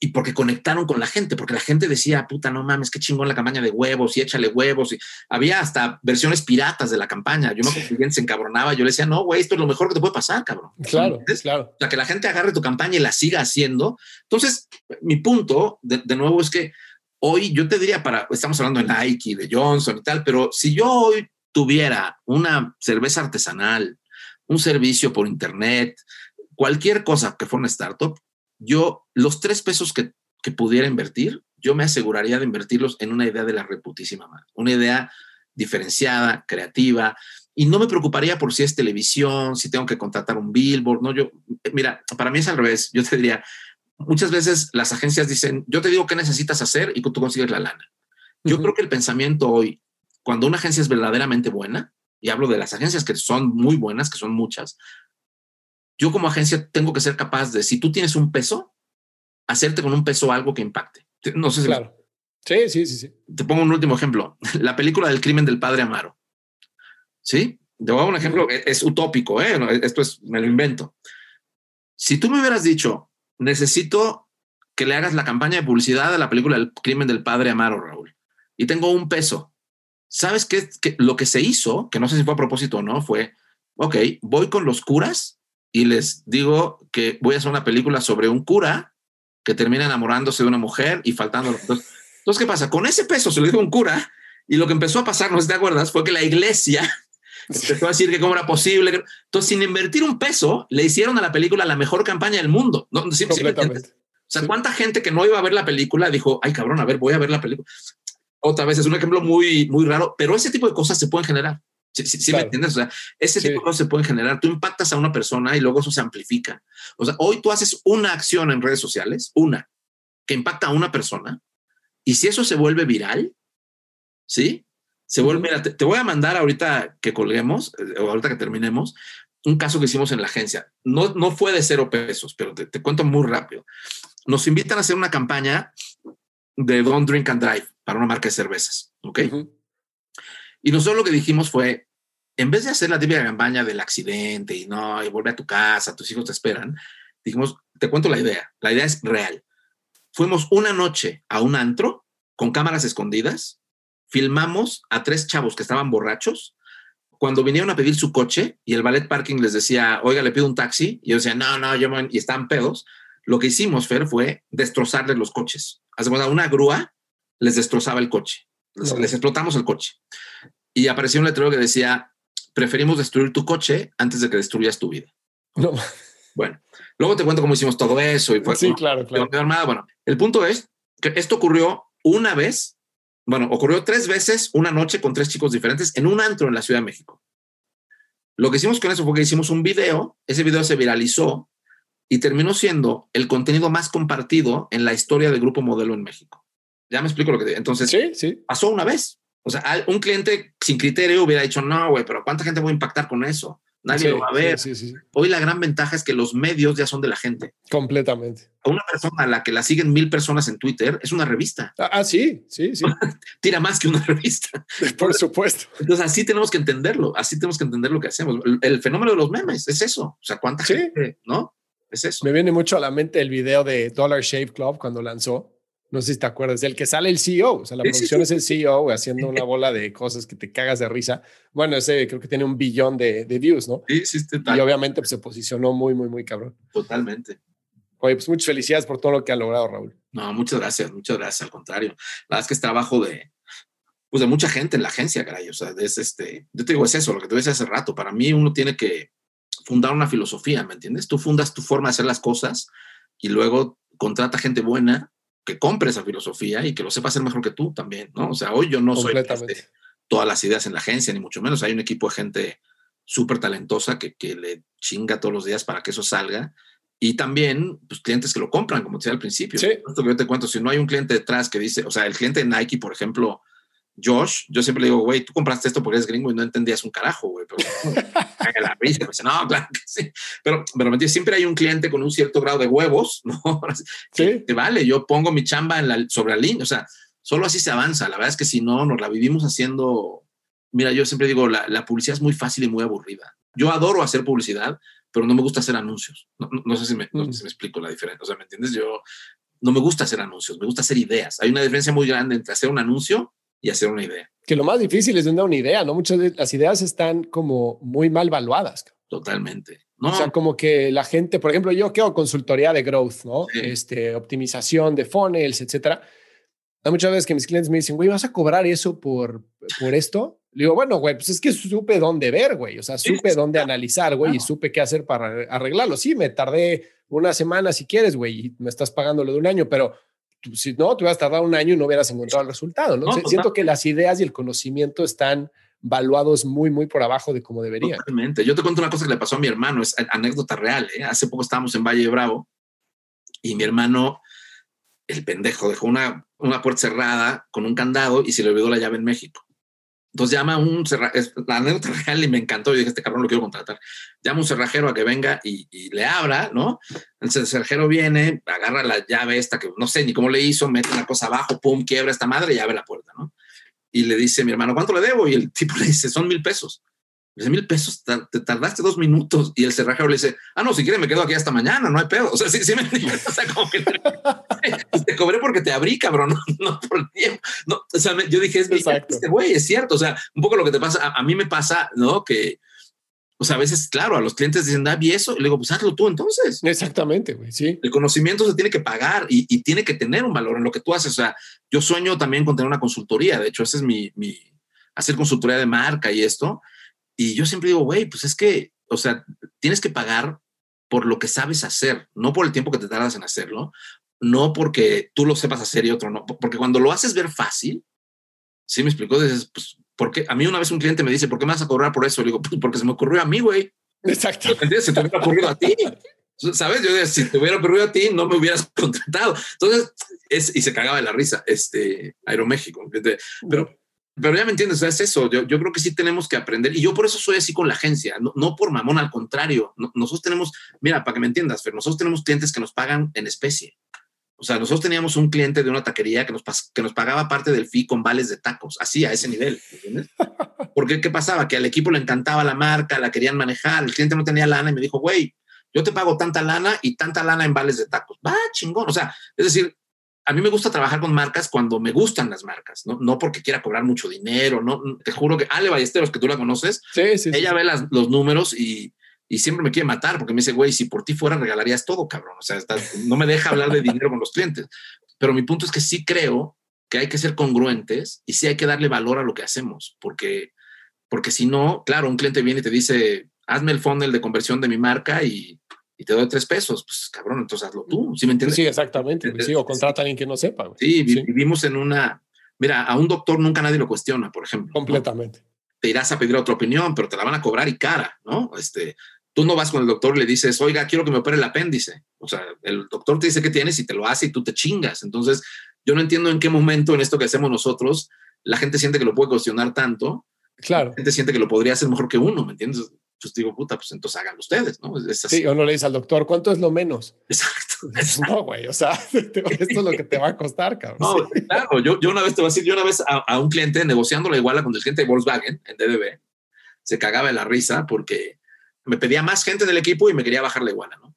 y porque conectaron con la gente, porque la gente decía, puta, no mames, qué chingón la campaña de huevos y échale huevos. Y había hasta versiones piratas de la campaña. Yo me acuerdo que se encabronaba. Yo le decía, no, güey, esto es lo mejor que te puede pasar, cabrón. Claro, claro. O sea, que la gente agarre tu campaña y la siga haciendo. Entonces, mi punto, de, de nuevo, es que hoy yo te diría para, estamos hablando de Nike, de Johnson y tal, pero si yo hoy tuviera una cerveza artesanal, un servicio por internet, cualquier cosa que fuera una startup, yo los tres pesos que, que pudiera invertir, yo me aseguraría de invertirlos en una idea de la reputísima madre, una idea diferenciada, creativa, y no me preocuparía por si es televisión, si tengo que contratar un billboard, no, yo, mira, para mí es al revés, yo te diría, muchas veces las agencias dicen, yo te digo qué necesitas hacer y tú consigues la lana. Yo creo que el pensamiento hoy, cuando una agencia es verdaderamente buena, y hablo de las agencias que son muy buenas, que son muchas, yo como agencia tengo que ser capaz de, si tú tienes un peso, hacerte con un peso algo que impacte. No sé si... Claro. Sí, sí, sí, sí. Te pongo un último ejemplo. La película del crimen del padre Amaro. ¿Sí? Te voy a dar un ejemplo, es utópico, ¿eh? esto es, me lo invento. Si tú me hubieras dicho, necesito que le hagas la campaña de publicidad de la película del crimen del padre Amaro, Raúl, y tengo un peso, ¿sabes qué? Que lo que se hizo, que no sé si fue a propósito o no, fue, ok, voy con los curas y les digo que voy a hacer una película sobre un cura que termina enamorándose de una mujer y faltando. Entonces, entonces ¿qué pasa? Con ese peso se lo dijo un cura y lo que empezó a pasar, no sé si te acuerdas, fue que la iglesia empezó a decir que cómo era posible. Entonces, sin invertir un peso, le hicieron a la película la mejor campaña del mundo. ¿No? ¿Sí, Completamente. o sea, ¿cuánta gente que no iba a ver la película dijo, ay cabrón, a ver, voy a ver la película? Otra vez, es un ejemplo muy, muy raro, pero ese tipo de cosas se pueden generar. ¿Sí, sí, sí claro. me entiendes? O sea, ese tipo de cosas se pueden generar. Tú impactas a una persona y luego eso se amplifica. O sea, hoy tú haces una acción en redes sociales, una, que impacta a una persona, y si eso se vuelve viral, ¿sí? Se vuelve, mira, te, te voy a mandar ahorita que colguemos, o ahorita que terminemos, un caso que hicimos en la agencia. No, no fue de cero pesos, pero te, te cuento muy rápido. Nos invitan a hacer una campaña de Don't Drink and Drive para una marca de cervezas, ¿ok? Uh -huh. Y nosotros lo que dijimos fue, en vez de hacer la típica campaña del accidente y no, y vuelve a tu casa, tus hijos te esperan, dijimos, te cuento la idea, la idea es real. Fuimos una noche a un antro con cámaras escondidas, filmamos a tres chavos que estaban borrachos, cuando vinieron a pedir su coche y el ballet parking les decía, oiga, le pido un taxi, y yo decía, no, no, yo, y están pedos, lo que hicimos, Fer, fue destrozarles los coches. Hace una grúa les destrozaba el coche. Les, no. les, explotamos el coche. Y apareció un letrero que decía, preferimos destruir tu coche antes de que destruyas tu vida. No. Bueno, luego te cuento cómo hicimos todo eso. Y fue sí, claro, claro. Armada. Bueno, el punto es que esto ocurrió una vez, bueno, ocurrió tres veces una noche con tres chicos diferentes en un antro en la Ciudad de México. Lo que hicimos con eso fue que hicimos un video, ese video se viralizó y terminó siendo el contenido más compartido en la historia del grupo modelo en México. Ya me explico lo que te Entonces, sí, sí. pasó una vez. O sea, un cliente sin criterio hubiera dicho, no, güey, pero ¿cuánta gente voy a impactar con eso? Nadie sí, lo va a ver. Sí, sí, Hoy la gran ventaja es que los medios ya son de la gente. Completamente. A una persona a la que la siguen mil personas en Twitter es una revista. Ah, ah sí, sí, sí. Tira más que una revista. Por supuesto. Entonces, así tenemos que entenderlo. Así tenemos que entender lo que hacemos. El, el fenómeno de los memes es eso. O sea, ¿cuánta gente, no? Es eso. Me viene mucho a la mente el video de Dollar Shave Club cuando lanzó. No sé si te acuerdas, del que sale el CEO. O sea, la sí, producción sí, sí. es el CEO haciendo una bola de cosas que te cagas de risa. Bueno, ese creo que tiene un billón de, de views, ¿no? Sí, sí, total. Y obviamente pues, se posicionó muy, muy, muy cabrón. Totalmente. Oye, pues muchas felicidades por todo lo que han logrado, Raúl. No, muchas gracias, muchas gracias. Al contrario, la verdad es que es trabajo de, pues de mucha gente en la agencia, caray. O sea, es este, yo te digo, es eso, lo que te decía hace rato. Para mí, uno tiene que fundar una filosofía, ¿me entiendes? Tú fundas tu forma de hacer las cosas y luego contrata gente buena que compre esa filosofía y que lo sepa hacer mejor que tú también, ¿no? O sea, hoy yo no soy este, todas las ideas en la agencia, ni mucho menos. Hay un equipo de gente súper talentosa que, que, le chinga todos los días para que eso salga. Y también, pues, clientes que lo compran, como te decía al principio. Sí. Esto que yo te cuento, si no hay un cliente detrás que dice, o sea, el cliente de Nike, por ejemplo, Josh, yo siempre le digo, güey, tú compraste esto porque eres gringo y no entendías un carajo, güey. Pero la risa, pues, no, claro que sí. Pero, pero ¿me siempre hay un cliente con un cierto grado de huevos, ¿no? Sí. Que, vale, yo pongo mi chamba en la, sobre la línea, o sea, solo así se avanza. La verdad es que si no, nos la vivimos haciendo. Mira, yo siempre digo, la, la publicidad es muy fácil y muy aburrida. Yo adoro hacer publicidad, pero no me gusta hacer anuncios. No, no, no sé, si me, no sé si me explico la diferencia. O sea, ¿me entiendes? Yo no me gusta hacer anuncios, me gusta hacer ideas. Hay una diferencia muy grande entre hacer un anuncio y hacer una idea. Que lo más difícil es vender una idea, ¿no? Muchas de las ideas están como muy mal valuadas. Totalmente. O sea, como que la gente, por ejemplo, yo que hago consultoría de growth, ¿no? Este, optimización de funnels, etcétera. Hay muchas veces que mis clientes me dicen, güey, ¿vas a cobrar eso por, por esto? Le digo, bueno, güey, pues es que supe dónde ver, güey. O sea, supe dónde analizar, güey, y supe qué hacer para arreglarlo. Sí, me tardé una semana si quieres, güey, y me estás pagando lo de un año, pero si no, te hubieras tardado un año y no hubieras encontrado el resultado, ¿no? Siento que las ideas y el conocimiento están valuados muy, muy por abajo de cómo deberían. Totalmente. Yo te cuento una cosa que le pasó a mi hermano, es anécdota real. ¿eh? Hace poco estábamos en Valle de Bravo y mi hermano, el pendejo, dejó una, una puerta cerrada con un candado y se le olvidó la llave en México. Entonces llama un cerrajero, la anécdota real y me encantó. Yo dije, este cabrón lo quiero contratar. Llama un cerrajero a que venga y, y, le abra, ¿no? El cerrajero viene, agarra la llave esta que no sé ni cómo le hizo, mete una cosa abajo, pum, quiebra esta madre y abre la puerta, ¿no? y le dice mi hermano, ¿cuánto le debo? Y el tipo le dice, son mil pesos. Dice, mil pesos, te tardaste dos minutos. Y el cerrajero le dice, ah, no, si quieres me quedo aquí hasta mañana, no hay pedo. O sea, sí, sí me O sea, como que te cobré porque te abrí, cabrón, no, por el tiempo. No, o sea, yo dije, es este güey, es cierto. O sea, un poco lo que te pasa, a, a mí me pasa, ¿no? Que, o sea, a veces, claro, a los clientes dicen, ah, y eso, y le digo, pues hazlo tú entonces. Exactamente, güey, sí. El conocimiento se tiene que pagar y, y, tiene que tener un valor en lo que tú haces. O sea, yo sueño también con tener una consultoría. De hecho, ese es mi, mi hacer consultoría de marca y esto. Y yo siempre digo, güey, pues es que, o sea, tienes que pagar por lo que sabes hacer, no por el tiempo que te tardas en hacerlo, no porque tú lo sepas hacer y otro no, porque cuando lo haces ver fácil, sí me explicó, dices, pues porque a mí una vez un cliente me dice, ¿por qué me vas a cobrar por eso? Le digo, pues porque se me ocurrió a mí, güey. Exacto. Se te hubiera ocurrido a ti. ¿Sabes? Yo si te hubiera ocurrido a ti, no me hubieras contratado. Entonces, es, y se cagaba de la risa, este, Aeroméxico. Pero, pero ya me entiendes, es eso. Yo, yo creo que sí tenemos que aprender. Y yo por eso soy así con la agencia, no, no por mamón, al contrario. nosotros tenemos, mira, para que me entiendas, pero nosotros tenemos clientes que nos pagan en especie. O sea, nosotros teníamos un cliente de una taquería que nos, que nos pagaba parte del fee con vales de tacos, así a ese nivel, ¿entiendes? Porque ¿qué pasaba? Que al equipo le encantaba la marca, la querían manejar, el cliente no tenía lana y me dijo, güey, yo te pago tanta lana y tanta lana en vales de tacos. Va, chingón. O sea, es decir, a mí me gusta trabajar con marcas cuando me gustan las marcas, no, no porque quiera cobrar mucho dinero, no, te juro que Ale Ballesteros, que tú la conoces, sí, sí, ella ve las, los números y, y siempre me quiere matar porque me dice, güey, si por ti fuera regalarías todo, cabrón. O sea, no me deja hablar de dinero con los clientes. Pero mi punto es que sí creo que hay que ser congruentes y sí hay que darle valor a lo que hacemos, porque, porque si no, claro, un cliente viene y te dice, hazme el funnel de conversión de mi marca y, y te doy tres pesos. Pues cabrón, entonces hazlo tú. ¿Sí me entiendes? Sí, exactamente. Sí, o contrata a alguien que no sepa. Sí, sí, vivimos en una. Mira, a un doctor nunca nadie lo cuestiona, por ejemplo. Completamente. Te irás a pedir otra opinión, pero te la van a cobrar y cara, ¿no? Este, Tú no vas con el doctor y le dices, oiga, quiero que me opere el apéndice. O sea, el doctor te dice qué tienes y te lo hace y tú te chingas. Entonces, yo no entiendo en qué momento en esto que hacemos nosotros la gente siente que lo puede cuestionar tanto. Claro. La gente siente que lo podría hacer mejor que uno, ¿me entiendes? Pues digo, puta, pues entonces háganlo ustedes, ¿no? Es Sí, o no le dice al doctor, ¿cuánto es lo menos? Exacto. No, güey, o sea, esto es lo que te va a costar, cabrón. No, claro, yo, yo una vez te voy a decir, yo una vez a, a un cliente negociando la iguala con el cliente de Volkswagen en DDB, se cagaba de la risa porque me pedía más gente del equipo y me quería bajar la iguala, ¿no?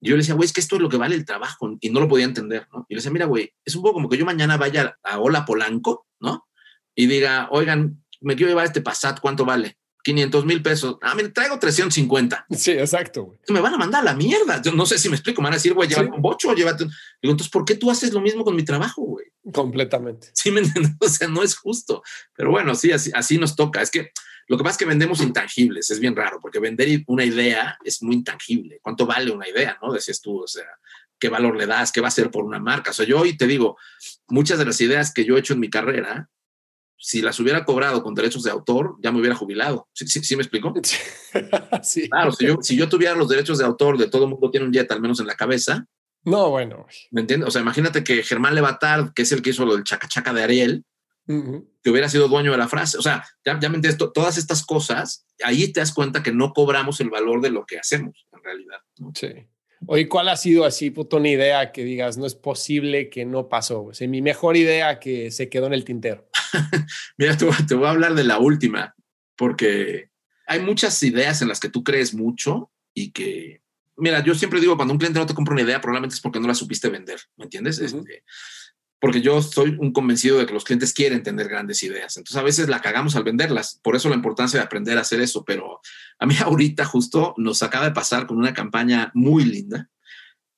yo le decía, güey, es que esto es lo que vale el trabajo y no lo podía entender, ¿no? Y le decía, mira, güey, es un poco como que yo mañana vaya a Hola Polanco, ¿no? Y diga, oigan, me quiero llevar este Passat, ¿cuánto vale? 500 mil pesos. Ah, me traigo 350. Sí, exacto, güey. Me van a mandar a la mierda. Yo no sé si me explico. Me van a decir, güey, llévate un bocho, llévate. Digo, entonces, ¿por qué tú haces lo mismo con mi trabajo, güey? Completamente. Sí, me entiendes. O sea, no es justo. Pero bueno, sí, así, así nos toca. Es que lo que pasa es que vendemos intangibles, es bien raro, porque vender una idea es muy intangible. ¿Cuánto vale una idea? ¿No? Decías tú, o sea, ¿qué valor le das? ¿Qué va a ser por una marca? O sea, yo hoy te digo, muchas de las ideas que yo he hecho en mi carrera, si las hubiera cobrado con derechos de autor, ya me hubiera jubilado. ¿Sí, sí, me explico? sí. Claro, si yo, si yo tuviera los derechos de autor de todo el mundo tiene un jet al menos en la cabeza. No, bueno. ¿Me entiendes? O sea, imagínate que Germán Levatard, que es el que hizo lo del chacachaca de Ariel, que hubiera sido dueño de la frase. O sea, ya, ya me entiendes, todas estas cosas, ahí te das cuenta que no cobramos el valor de lo que hacemos, en realidad. Sí. Oye, ¿cuál ha sido así, puto, una idea que digas, no es posible que no pasó? O sea, mi mejor idea que se quedó en el tintero. Mira, te, te voy a hablar de la última, porque hay muchas ideas en las que tú crees mucho y que mira, yo siempre digo, cuando un cliente no te compra una idea, probablemente es porque no la supiste vender, ¿me entiendes? Este, porque yo soy un convencido de que los clientes quieren tener grandes ideas. Entonces a veces la cagamos al venderlas. Por eso la importancia de aprender a hacer eso. Pero a mí ahorita justo nos acaba de pasar con una campaña muy linda,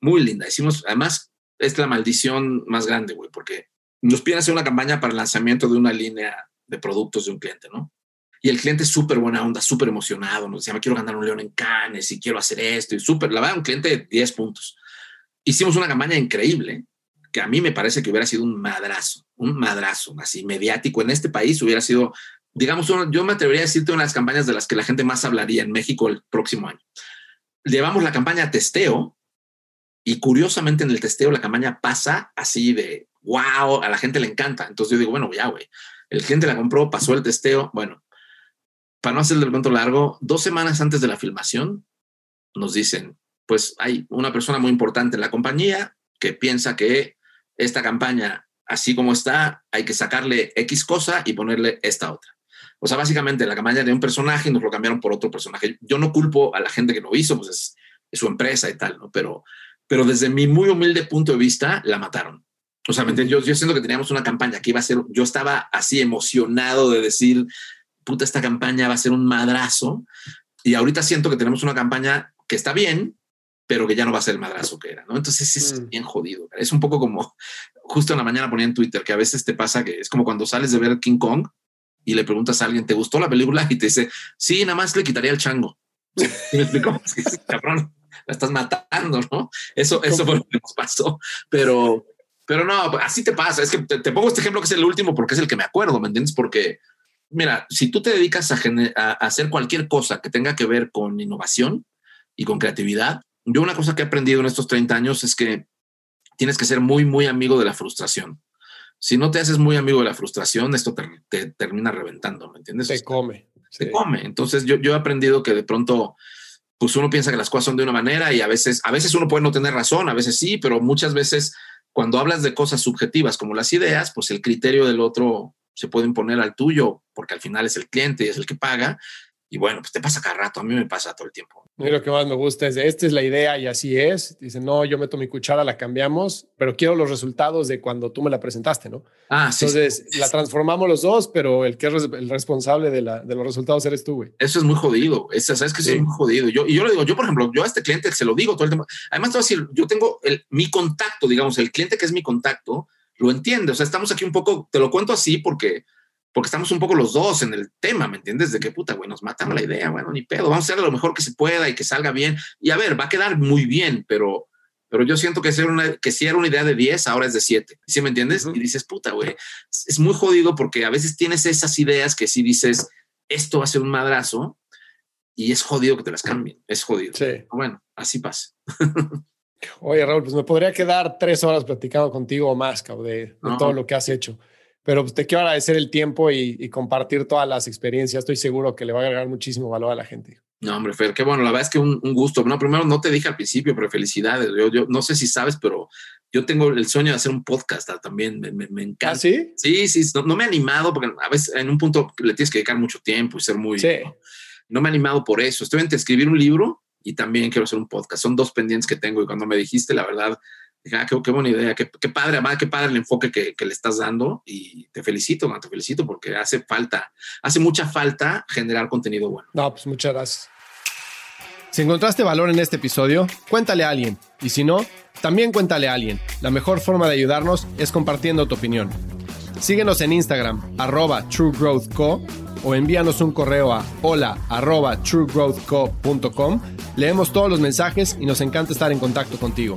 muy linda. Hicimos, además, es la maldición más grande, güey, porque nos piden hacer una campaña para el lanzamiento de una línea de productos de un cliente, ¿no? Y el cliente es súper buena onda, súper emocionado, nos decía, me quiero ganar un león en Cannes y quiero hacer esto, y súper, la verdad, un cliente de 10 puntos. Hicimos una campaña increíble, que a mí me parece que hubiera sido un madrazo, un madrazo, así mediático en este país hubiera sido, digamos, yo me atrevería a decirte una de las campañas de las que la gente más hablaría en México el próximo año. Llevamos la campaña a testeo y curiosamente en el testeo la campaña pasa así de wow, a la gente le encanta. Entonces yo digo, bueno, ya, güey, el cliente la compró, pasó el testeo. Bueno, para no hacer el cuento largo, dos semanas antes de la filmación nos dicen, pues hay una persona muy importante en la compañía que piensa que esta campaña, así como está, hay que sacarle X cosa y ponerle esta otra. O sea, básicamente la campaña de un personaje nos lo cambiaron por otro personaje. Yo no culpo a la gente que lo hizo, pues es, su empresa y tal, ¿no? Pero, pero desde mi muy humilde punto de vista, la mataron. O sea, yo, yo siento que teníamos una campaña que iba a ser, yo estaba así emocionado de decir, puta, esta campaña va a ser un madrazo. Y ahorita siento que tenemos una campaña que está bien, pero que ya no va a ser el madrazo que era, ¿no? Entonces es mm. bien jodido. Es un poco como, justo en la mañana ponía en Twitter que a veces te pasa que es como cuando sales de ver King Kong y le preguntas a alguien, ¿te gustó la película? Y te dice, sí, nada más le quitaría el chango. ¿Y me explico? cabrón, la estás matando, ¿no? Eso, eso fue lo que nos pasó. Pero, pero no, así te pasa. Es que te, pongo este ejemplo que es el último porque es el que me acuerdo, ¿me entiendes? Porque, mira, si tú te dedicas a, a hacer cualquier cosa que tenga que ver con innovación y con creatividad, yo una cosa que he aprendido en estos 30 años es que tienes que ser muy, muy amigo de la frustración. Si no te haces muy amigo de la frustración, esto te, termina reventando, ¿me entiendes? Te come. Te come. Entonces yo, yo he aprendido que de pronto, pues uno piensa que las cosas son de una manera y a veces, a veces uno puede no tener razón, a veces sí, pero muchas veces cuando hablas de cosas subjetivas como las ideas, pues el criterio del otro se puede imponer al tuyo, porque al final es el cliente y es el que paga, y bueno, pues te pasa cada rato, a mí me pasa todo el tiempo. Y lo que más me gusta es, esta es la idea y así es. Dice, no, yo meto mi cuchara, la cambiamos, pero quiero los resultados de cuando tú me la presentaste, ¿no? Ah, sí. Entonces, la transformamos los dos, pero el que es el responsable de, la, de los resultados eres tú, güey. Eso es muy jodido. Eso, ¿Sabes que es muy jodido? Yo, y yo lo digo, yo, por ejemplo, yo a este cliente se lo digo todo el tiempo. Además, te voy a decir, yo tengo el, mi contacto, digamos, el cliente que es mi contacto, lo entiende. O sea, estamos aquí un poco, te lo cuento así porque porque estamos un poco los dos en el tema, ¿me entiendes? De que puta, güey, nos matan la idea, bueno, ni pedo, vamos a hacer lo mejor que se pueda y que salga bien. Y a ver, va a quedar muy bien, pero, pero yo siento que, una, que si era una idea de 10, ahora es de 7. ¿Sí me entiendes? Y dices, puta, güey, es muy jodido porque a veces tienes esas ideas que si dices, esto va a ser un madrazo y es jodido que te las cambien, es jodido. Sí. Bueno, así pasa. Oye, Raúl, pues me podría quedar tres horas platicando contigo o más, cabrón, de, todo lo que has hecho. Pero te quiero agradecer el tiempo y, compartir todas las experiencias. Estoy seguro que le va a agregar muchísimo valor a la gente. No, hombre, Fer, qué bueno. La verdad es que un, gusto. No, primero no te dije al principio, pero felicidades. Yo, yo no sé si sabes, pero yo tengo el sueño de hacer un podcast también. Me, me, encanta. ¿Ah, sí? Sí, sí. No, me he animado porque a veces en un punto le tienes que dedicar mucho tiempo y ser muy. Sí. ¿no? me he animado por eso. Estoy entre escribir un libro y también quiero hacer un podcast. Son dos pendientes que tengo y cuando me dijiste, la verdad, Ah, qué, buena idea, qué, padre, qué padre el enfoque que, le estás dando y te felicito, te felicito porque hace falta, hace mucha falta generar contenido bueno. No, pues muchas gracias. Si encontraste valor en este episodio, cuéntale a alguien. Y si no, también cuéntale a alguien. La mejor forma de ayudarnos es compartiendo tu opinión. Síguenos en Instagram, arroba truegrowthco, o envíanos un correo a hola arroba truegrowthco.com. Leemos todos los mensajes y nos encanta estar en contacto contigo.